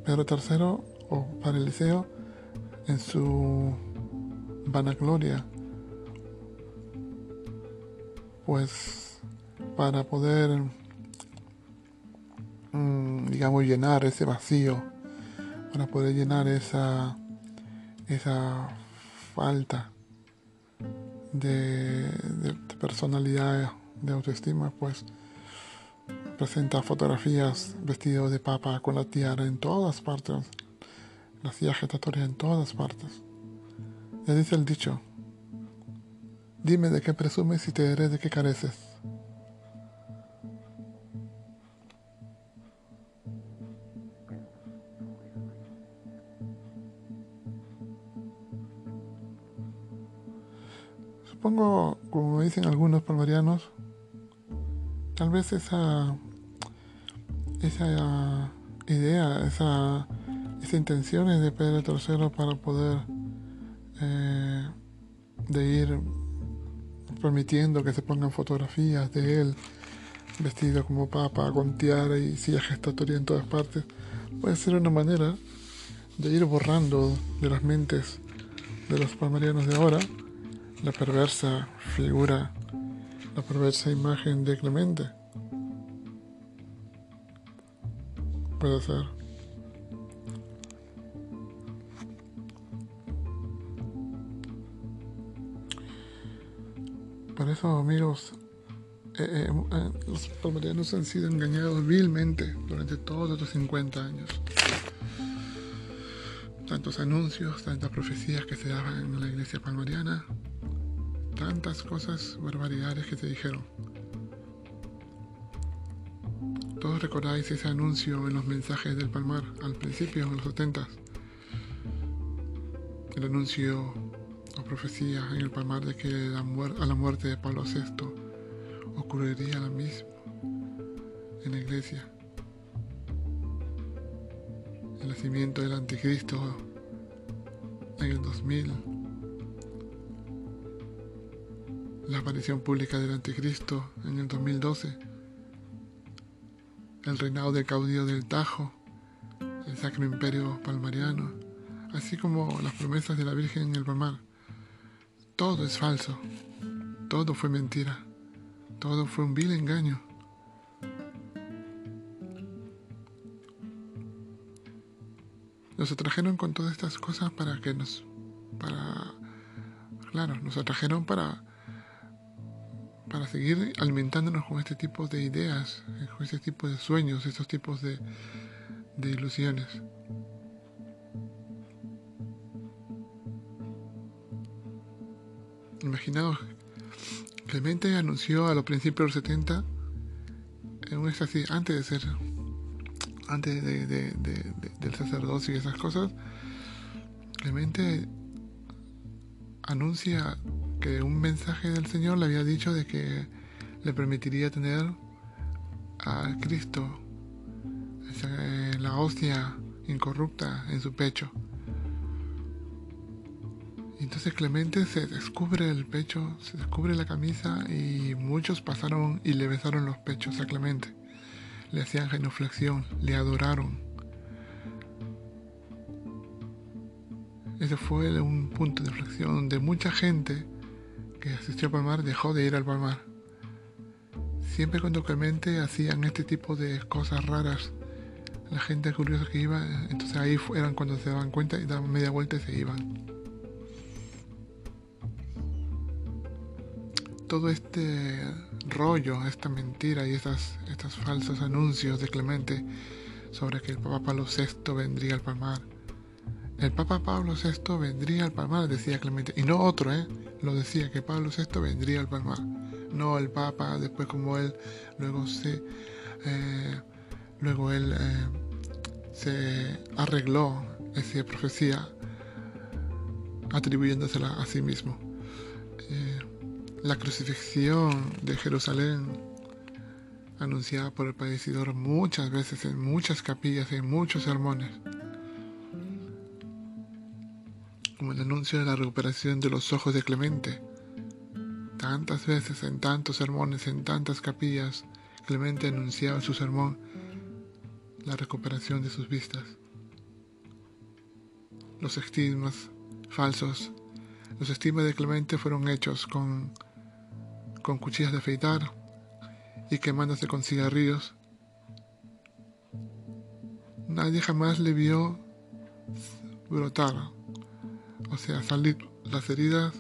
S1: Pedro III o para el liceo en su vanagloria, pues para poder, mm, digamos, llenar ese vacío, para poder llenar esa, esa falta de, personalidad, de autoestima, pues presenta fotografías vestido de papa con la tiara en todas partes, la silla gestatoria en todas partes. Le dice el dicho, dime de qué presumes y te diré de qué careces. Supongo, como dicen algunos palmarianos, tal vez esa esa idea, esa, esa intención es de Pedro III para poder eh, de ir permitiendo que se pongan fotografías de él vestido como papa, con tiara y silla gestatoria en todas partes, puede ser una manera de ir borrando de las mentes de los palmarianos de ahora la perversa figura, la perversa imagen de Clemente. Puede ser. Por eso, amigos, eh, eh, eh, los palmarianos han sido engañados vilmente durante todos estos 50 años. Tantos anuncios, tantas profecías que se daban en la iglesia palmariana, tantas cosas, barbaridades que se dijeron. Todos recordáis ese anuncio en los mensajes del Palmar al principio, en los 70. El anuncio o profecía en el Palmar de que a la muerte de Pablo VI ocurriría lo mismo en la iglesia. El nacimiento del anticristo en el 2000 la aparición pública del anticristo en el 2012, el reinado de caudillo del Tajo, el Sacro Imperio Palmariano, así como las promesas de la Virgen en el Palmar. Todo es falso, todo fue mentira, todo fue un vil engaño. Nos atrajeron con todas estas cosas para que nos, para, claro, nos atrajeron para para seguir alimentándonos con este tipo de ideas, con este tipo de sueños, estos tipos de, de ilusiones. Imaginaos, Clemente anunció a los principios de los 70, en un éxtasis antes de ser, antes de, del sacerdocio y esas cosas, Clemente anuncia que un mensaje del Señor le había dicho de que le permitiría tener a Cristo, la hostia incorrupta en su pecho. Entonces Clemente se descubre el pecho, se descubre la camisa y muchos pasaron y le besaron los pechos a Clemente. Le hacían genuflexión, le adoraron. Ese fue un punto de inflexión donde mucha gente que asistió al Palmar dejó de ir al Palmar. Siempre cuando Clemente hacían este tipo de cosas raras, la gente curiosa que iba, entonces ahí eran cuando se daban cuenta y daban media vuelta y se iban. Todo este rollo, esta mentira y estas, estos falsos anuncios de Clemente sobre que el Papa Pablo VI vendría al Palmar. El Papa Pablo VI vendría al Palmar, decía Clemente, y no otro, ¿eh? lo decía que Pablo VI vendría al Palmar, no el Papa después como él luego se eh, luego él eh, se arregló esa profecía atribuyéndosela a sí mismo. Eh, la crucifixión de Jerusalén anunciada por el padecidor muchas veces en muchas capillas, en muchos sermones como el anuncio de la recuperación de los ojos de Clemente. Tantas veces, en tantos sermones, en tantas capillas, Clemente anunciaba en su sermón la recuperación de sus vistas. Los estigmas falsos, los estigmas de Clemente fueron hechos con, con cuchillas de afeitar y quemándose con cigarrillos. Nadie jamás le vio brotar o sea, salir las heridas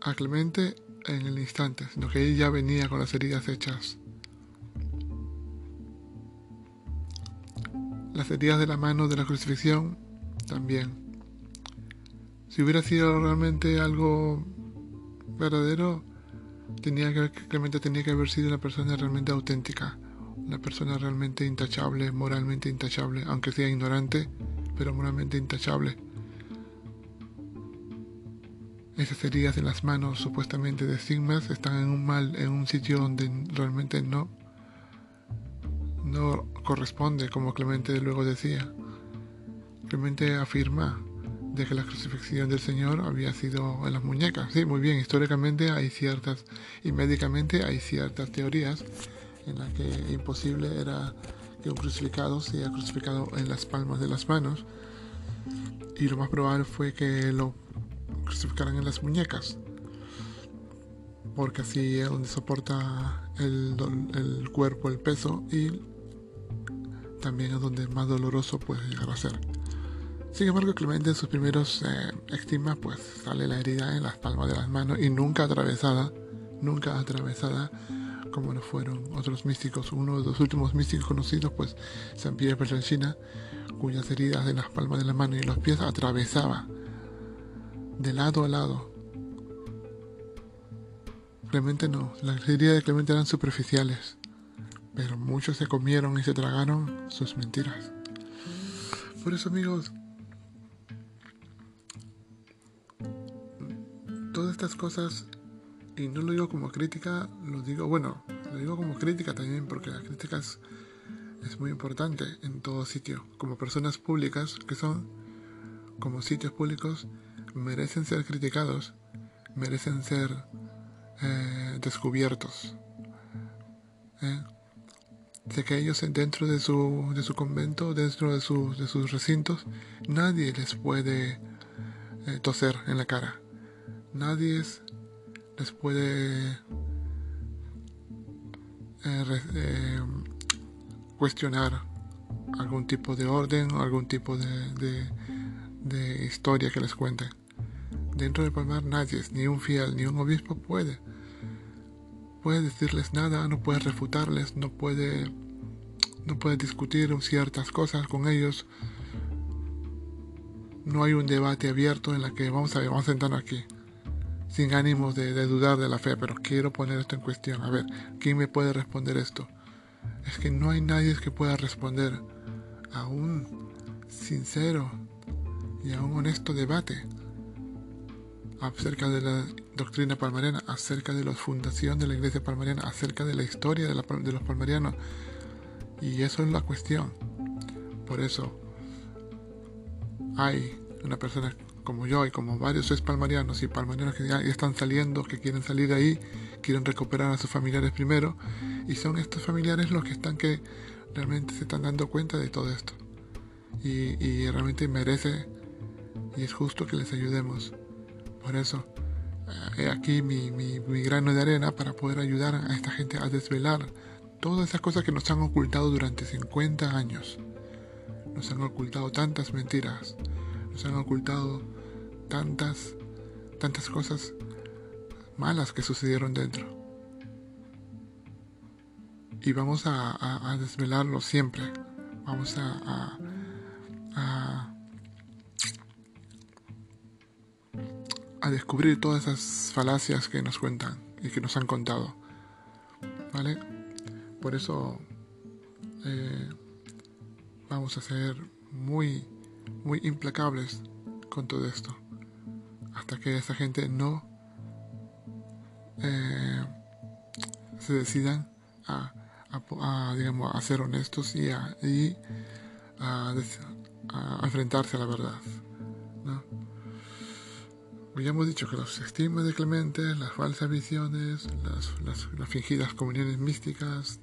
S1: a Clemente en el instante, sino que ella ya venía con las heridas hechas. Las heridas de la mano de la crucifixión también. Si hubiera sido realmente algo verdadero, tenía que, Clemente tenía que haber sido una persona realmente auténtica, una persona realmente intachable, moralmente intachable, aunque sea ignorante, pero moralmente intachable. Esas heridas en las manos supuestamente de sigmas están en un mal, en un sitio donde realmente no, no corresponde, como Clemente luego decía. Clemente afirma de que la crucifixión del Señor había sido en las muñecas. Sí, muy bien, históricamente hay ciertas, y médicamente hay ciertas teorías en las que imposible era que un crucificado sea crucificado en las palmas de las manos. Y lo más probable fue que lo crucificaran en las muñecas. Porque así es donde soporta el, el cuerpo el peso y también es donde más doloroso puede llegar a ser. Sin embargo, Clemente en sus primeros eh, estigmas, pues sale la herida en las palmas de las manos y nunca atravesada, nunca atravesada como lo fueron otros místicos. Uno de los últimos místicos conocidos, pues San Pierre China, cuyas heridas en las palmas de las manos y los pies atravesaba de lado a lado. Clemente no, las heridas de Clemente eran superficiales, pero muchos se comieron y se tragaron sus mentiras. Por eso amigos, todas estas cosas, y no lo digo como crítica, lo digo, bueno, lo digo como crítica también porque la crítica es, muy importante en todo sitio. Como personas públicas que son, como sitios públicos, merecen ser criticados, merecen ser eh, descubiertos. ¿eh? de que ellos dentro de su, de su convento, dentro de, de sus recintos, nadie les puede eh, toser en la cara nadie les puede eh, cuestionar algún tipo de orden o algún tipo de, de, historia que les cuente. Dentro del Palmar nadie, ni un fiel, ni un obispo puede. Puede decirles nada, no puede refutarles, no puede, no puede discutir ciertas cosas con ellos. No hay un debate abierto en la que vamos a ver, vamos a sentarnos aquí sin ánimos de, dudar de la fe, pero quiero poner esto en cuestión. A ver, ¿quién me puede responder esto? Es que no hay nadie que pueda responder a un sincero y a un honesto debate acerca de la doctrina palmariana, acerca de la fundación de la iglesia palmariana, acerca de la historia de, los palmarianos. Y eso es la cuestión. Por eso hay una persona como yo y como varios es palmarianos y palmarianos que ya están saliendo, que quieren salir de ahí, quieren recuperar a sus familiares primero, y son estos familiares los que están que realmente se están dando cuenta de todo esto. Y, realmente merece y es justo que les ayudemos. Por eso, eh, he aquí mi, mi, grano de arena para poder ayudar a esta gente a desvelar todas esas cosas que nos han ocultado durante 50 años. Nos han ocultado tantas mentiras, nos han ocultado tantas, tantas cosas malas que sucedieron dentro. Y vamos a, desvelarlo siempre. Vamos a, a, a, descubrir todas esas falacias que nos cuentan y que nos han contado. ¿Vale? Por eso eh, vamos a ser muy, muy implacables con todo esto hasta que esa gente no eh, se decidan a, digamos, a ser honestos y a, a, enfrentarse a la verdad. ¿no? Ya hemos dicho que los estigmas de Clemente, las falsas visiones, las, las, fingidas comuniones místicas,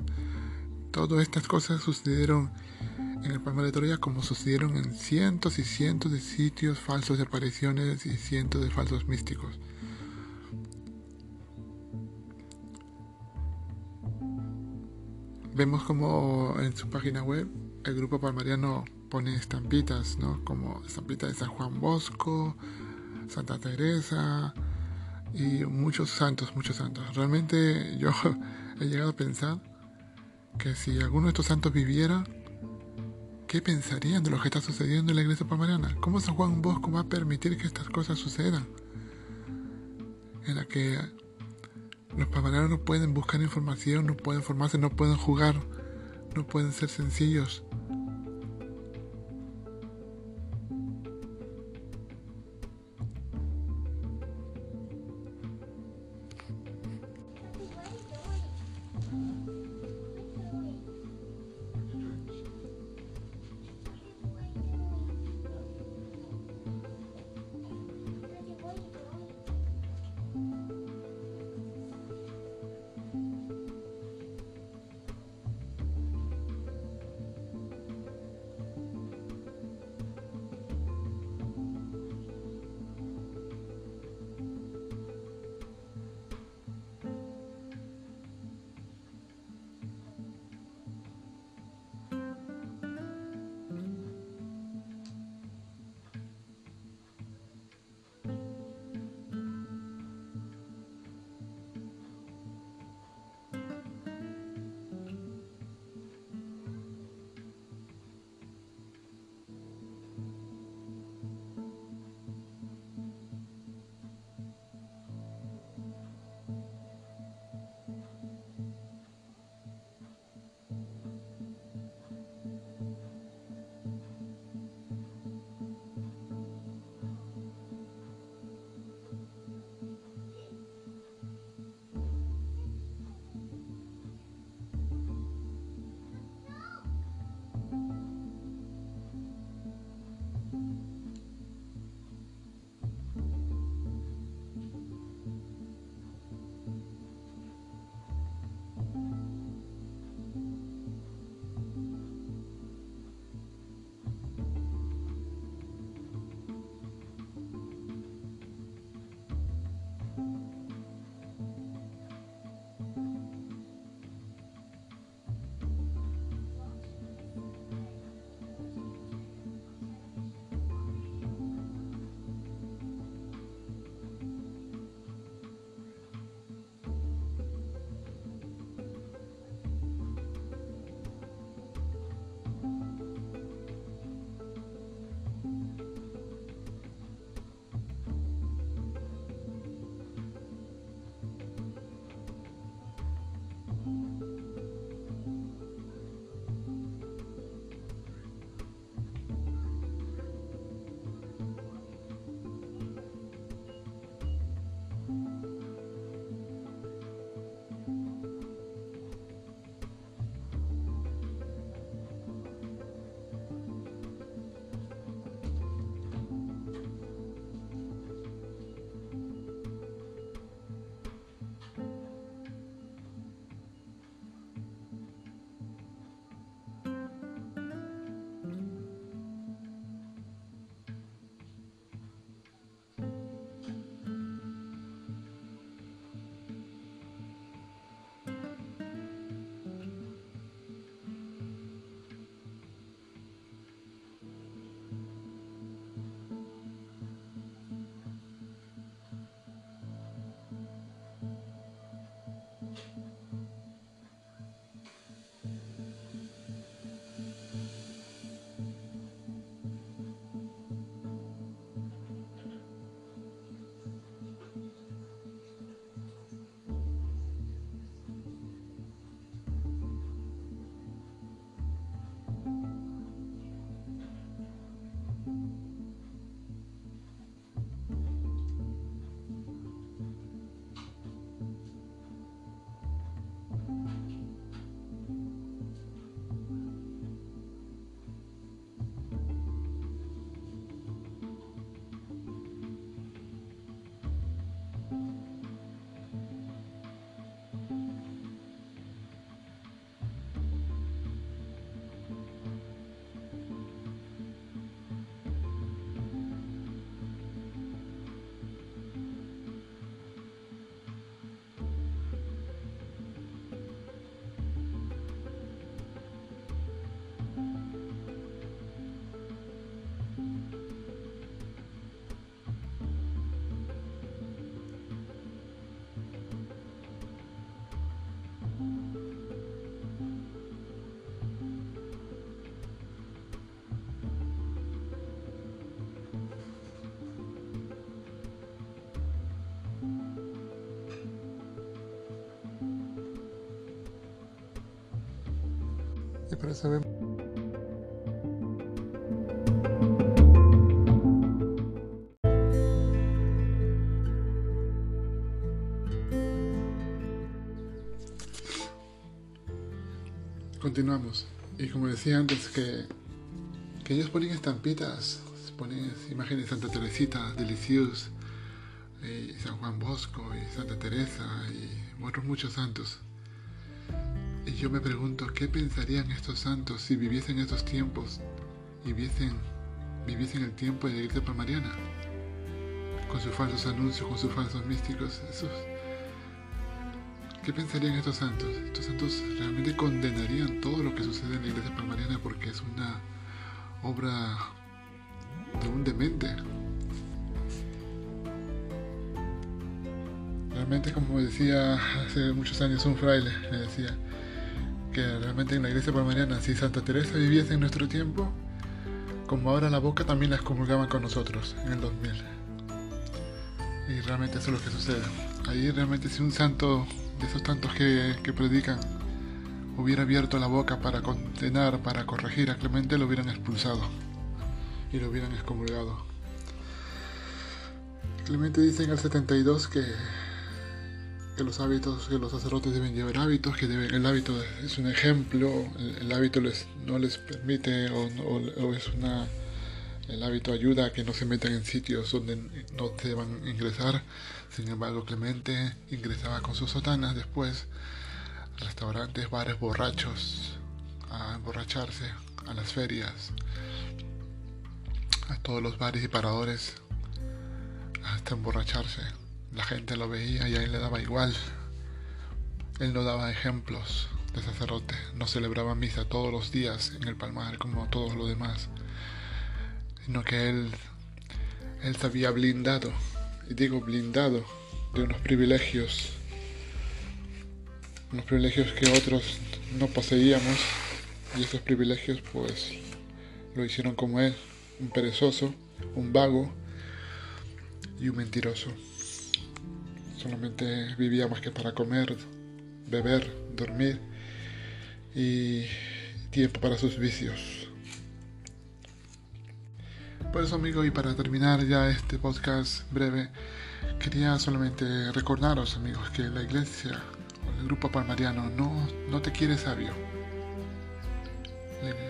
S1: todas estas cosas sucedieron en el Palmar de Troya como sucedieron en cientos y cientos de sitios falsos de apariciones y cientos de falsos místicos. Vemos como en su página web el grupo palmariano pone estampitas, ¿no? Como estampitas de San Juan Bosco, Santa Teresa y muchos santos, muchos santos. Realmente yo he llegado a pensar que si alguno de estos santos viviera, ¿Qué pensarían de lo que está sucediendo en la iglesia palmariana? ¿Cómo San Juan Bosco va a permitir que estas cosas sucedan? En la que los palmarianos no pueden buscar información, no pueden formarse, no pueden jugar, no pueden ser sencillos. Vemos Continuamos. Y como decía antes, que, que ellos ponen estampitas, ponen imágenes de Santa Teresita, de Lisieux, y San Juan Bosco, y Santa Teresa, y otros muchos santos. Yo me pregunto, ¿qué pensarían estos santos si viviesen estos tiempos y viviesen, viviesen el tiempo de la iglesia palmariana? Con sus falsos anuncios, con sus falsos místicos. ¿Qué pensarían estos santos? Estos santos realmente condenarían todo lo que sucede en la iglesia palmariana porque es una obra de un demente. Realmente, como decía hace muchos años un fraile, me decía que realmente en la iglesia palmariana, si Santa Teresa viviese en nuestro tiempo, como ahora la boca también la excomulgaban con nosotros en el 2000. Y realmente eso es lo que sucede. Ahí realmente si un santo de esos tantos que, predican, hubiera abierto la boca para condenar, para corregir a Clemente, lo hubieran expulsado y lo hubieran excomulgado. Clemente dice en el 72 que, que los hábitos, que los sacerdotes deben llevar hábitos, que el hábito es un ejemplo, el, hábito les, no les permite o, es una el hábito ayuda a que no se metan en sitios donde no deban ingresar. Sin embargo, Clemente ingresaba con sus sotanas después a restaurantes, bares borrachos, a emborracharse, a las ferias, a todos los bares y paradores, hasta emborracharse. La gente lo veía y a él le daba igual. Él no daba ejemplos de sacerdote, no celebraba misa todos los días en el palmar como todos los demás sino que él, él se había blindado, y digo blindado, de unos privilegios, unos privilegios que otros no poseíamos, y esos privilegios pues lo hicieron como él, un perezoso, un vago y un mentiroso. Solamente vivía más que para comer, beber, dormir y tiempo para sus vicios. Por eso, amigo, y para terminar ya este podcast breve, quería solamente recordaros, amigos, que la iglesia o el grupo palmariano no, no te quiere sabio.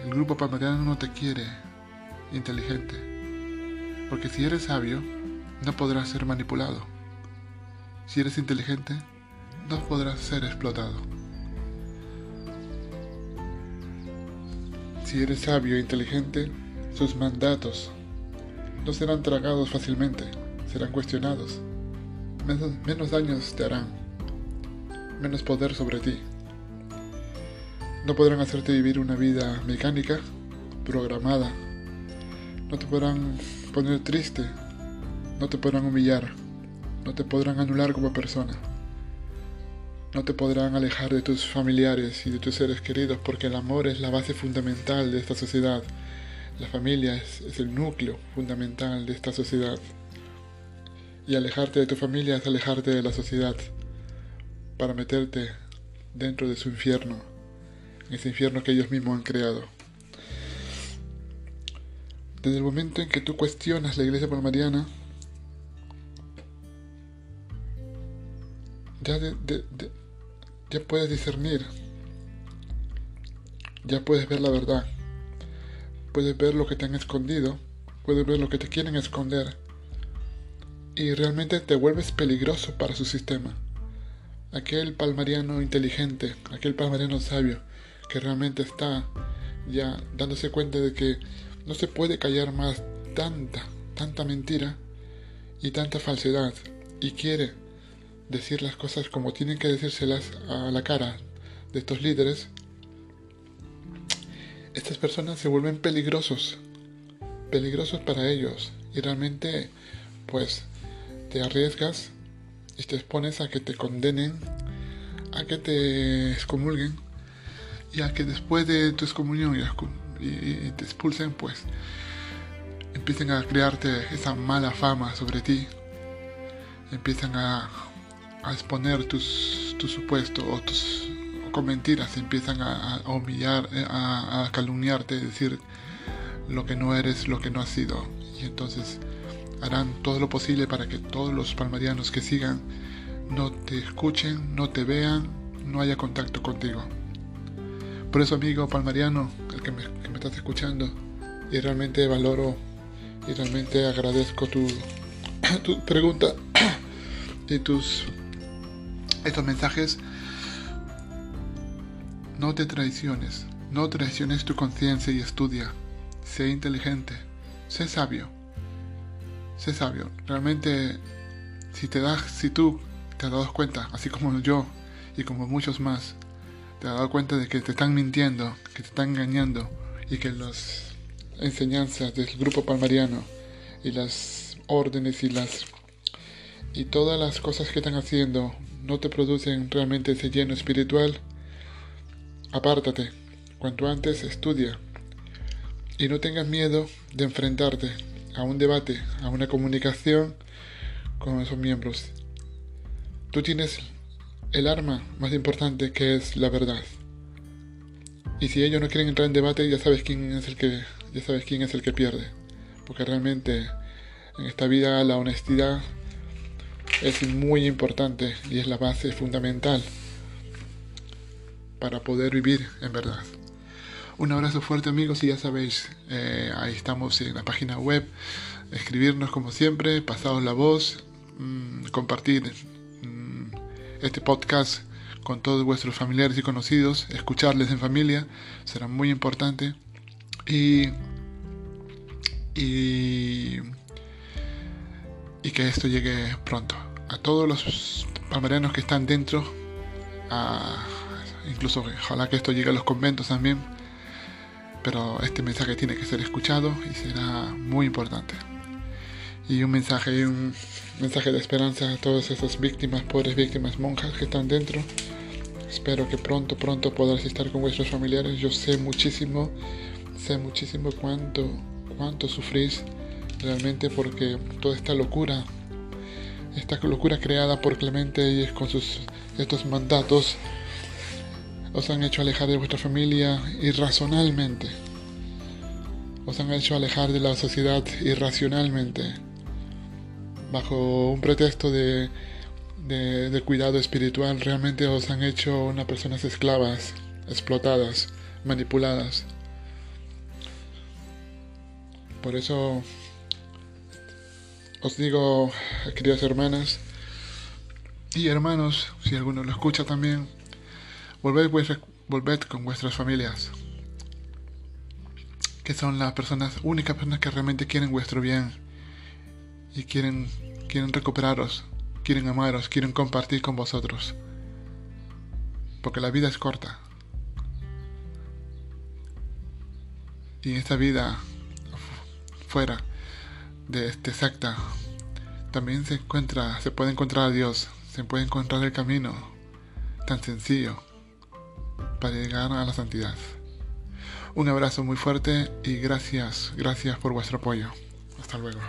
S1: El grupo palmariano no te quiere inteligente. Porque si eres sabio, no podrás ser manipulado. Si eres inteligente, no podrás ser explotado. Si eres sabio e inteligente, sus mandatos no serán tragados fácilmente, serán cuestionados. Menos, daños te harán, menos poder sobre ti. No podrán hacerte vivir una vida mecánica, programada. No te podrán poner triste, no te podrán humillar, no te podrán anular como persona. No te podrán alejar de tus familiares y de tus seres queridos porque el amor es la base fundamental de esta sociedad la familia es, el núcleo fundamental de esta sociedad. Y alejarte de tu familia es alejarte de la sociedad para meterte dentro de su infierno, ese infierno que ellos mismos han creado. Desde el momento en que tú cuestionas la iglesia palmariana, ya, ya puedes discernir, ya puedes ver la verdad. Puedes ver lo que te han escondido, puedes ver lo que te quieren esconder. Y realmente te vuelves peligroso para su sistema. Aquel palmariano inteligente, aquel palmariano sabio que realmente está ya dándose cuenta de que no se puede callar más tanta, tanta mentira y tanta falsedad. Y quiere decir las cosas como tienen que decírselas a la cara de estos líderes, estas personas se vuelven peligrosos, peligrosos para ellos. Y realmente pues te arriesgas y te expones a que te condenen, a que te excomulguen y a que después de tu excomunión y, te expulsen pues empiecen a crearte esa mala fama sobre ti, empiezan a, a exponer tus, tu supuesto o tus con mentiras empiezan a, humillar, eh, a, a calumniarte, decir lo que no eres, lo que no has sido. Y entonces harán todo lo posible para que todos los palmarianos que sigan no te escuchen, no te vean, no haya contacto contigo. Por eso, amigo palmariano, el que me, que me estás escuchando, y realmente valoro y realmente agradezco tu, tu pregunta y tus estos mensajes. No te traiciones, no traiciones tu conciencia y estudia. Sé inteligente, sé sabio. Sé sabio. Realmente, si te das, si tú te has dado cuenta, así como yo y como muchos más, te has dado cuenta de que te están mintiendo, que te están engañando y que las enseñanzas del grupo palmariano y las órdenes y las y todas las cosas que están haciendo no te producen realmente ese lleno espiritual, apártate. Cuanto antes estudia y no tengas miedo de enfrentarte a un debate, a una comunicación con esos miembros. Tú tienes el arma más importante que es la verdad. Y si ellos no quieren entrar en debate, ya sabes quién es el que ya sabes quién es el que pierde. Porque realmente en esta vida la honestidad es muy importante y es la base fundamental para poder vivir en verdad. Un abrazo fuerte amigos y ya sabéis, eh, ahí estamos en la página web, escribirnos como siempre, pasados la voz, mm, compartir este podcast con todos vuestros familiares y conocidos, escucharles en familia, será muy importante. Y, y que esto llegue pronto. A todos los palmarianos que están dentro, a, incluso ojalá que esto llegue a los conventos también, pero este mensaje tiene que ser escuchado y será muy importante y un mensaje, un mensaje de esperanza a todas esas víctimas, pobres víctimas monjas que están dentro. Espero que pronto, pronto podrás estar con vuestros familiares. Yo sé muchísimo, sé muchísimo cuánto, cuánto sufrís realmente porque toda esta locura, esta locura creada por Clemente y con sus estos mandatos, os han hecho alejar de vuestra familia irracionalmente. Os han hecho alejar de la sociedad irracionalmente bajo un pretexto de, de, cuidado espiritual, realmente os han hecho unas personas esclavas, explotadas, manipuladas. Por eso os digo, queridas hermanas y hermanos, si alguno lo escucha también, volved, con vuestras familias, que son las personas, únicas personas que realmente quieren vuestro bien y quieren, quieren recuperaros, quieren amaros, quieren compartir con vosotros. Porque la vida es corta. Y en esta vida, fuera de este secta, también se encuentra, se puede encontrar a Dios, se puede encontrar el camino tan sencillo para llegar a la santidad. Un abrazo muy fuerte y gracias, gracias por vuestro apoyo. Hasta luego.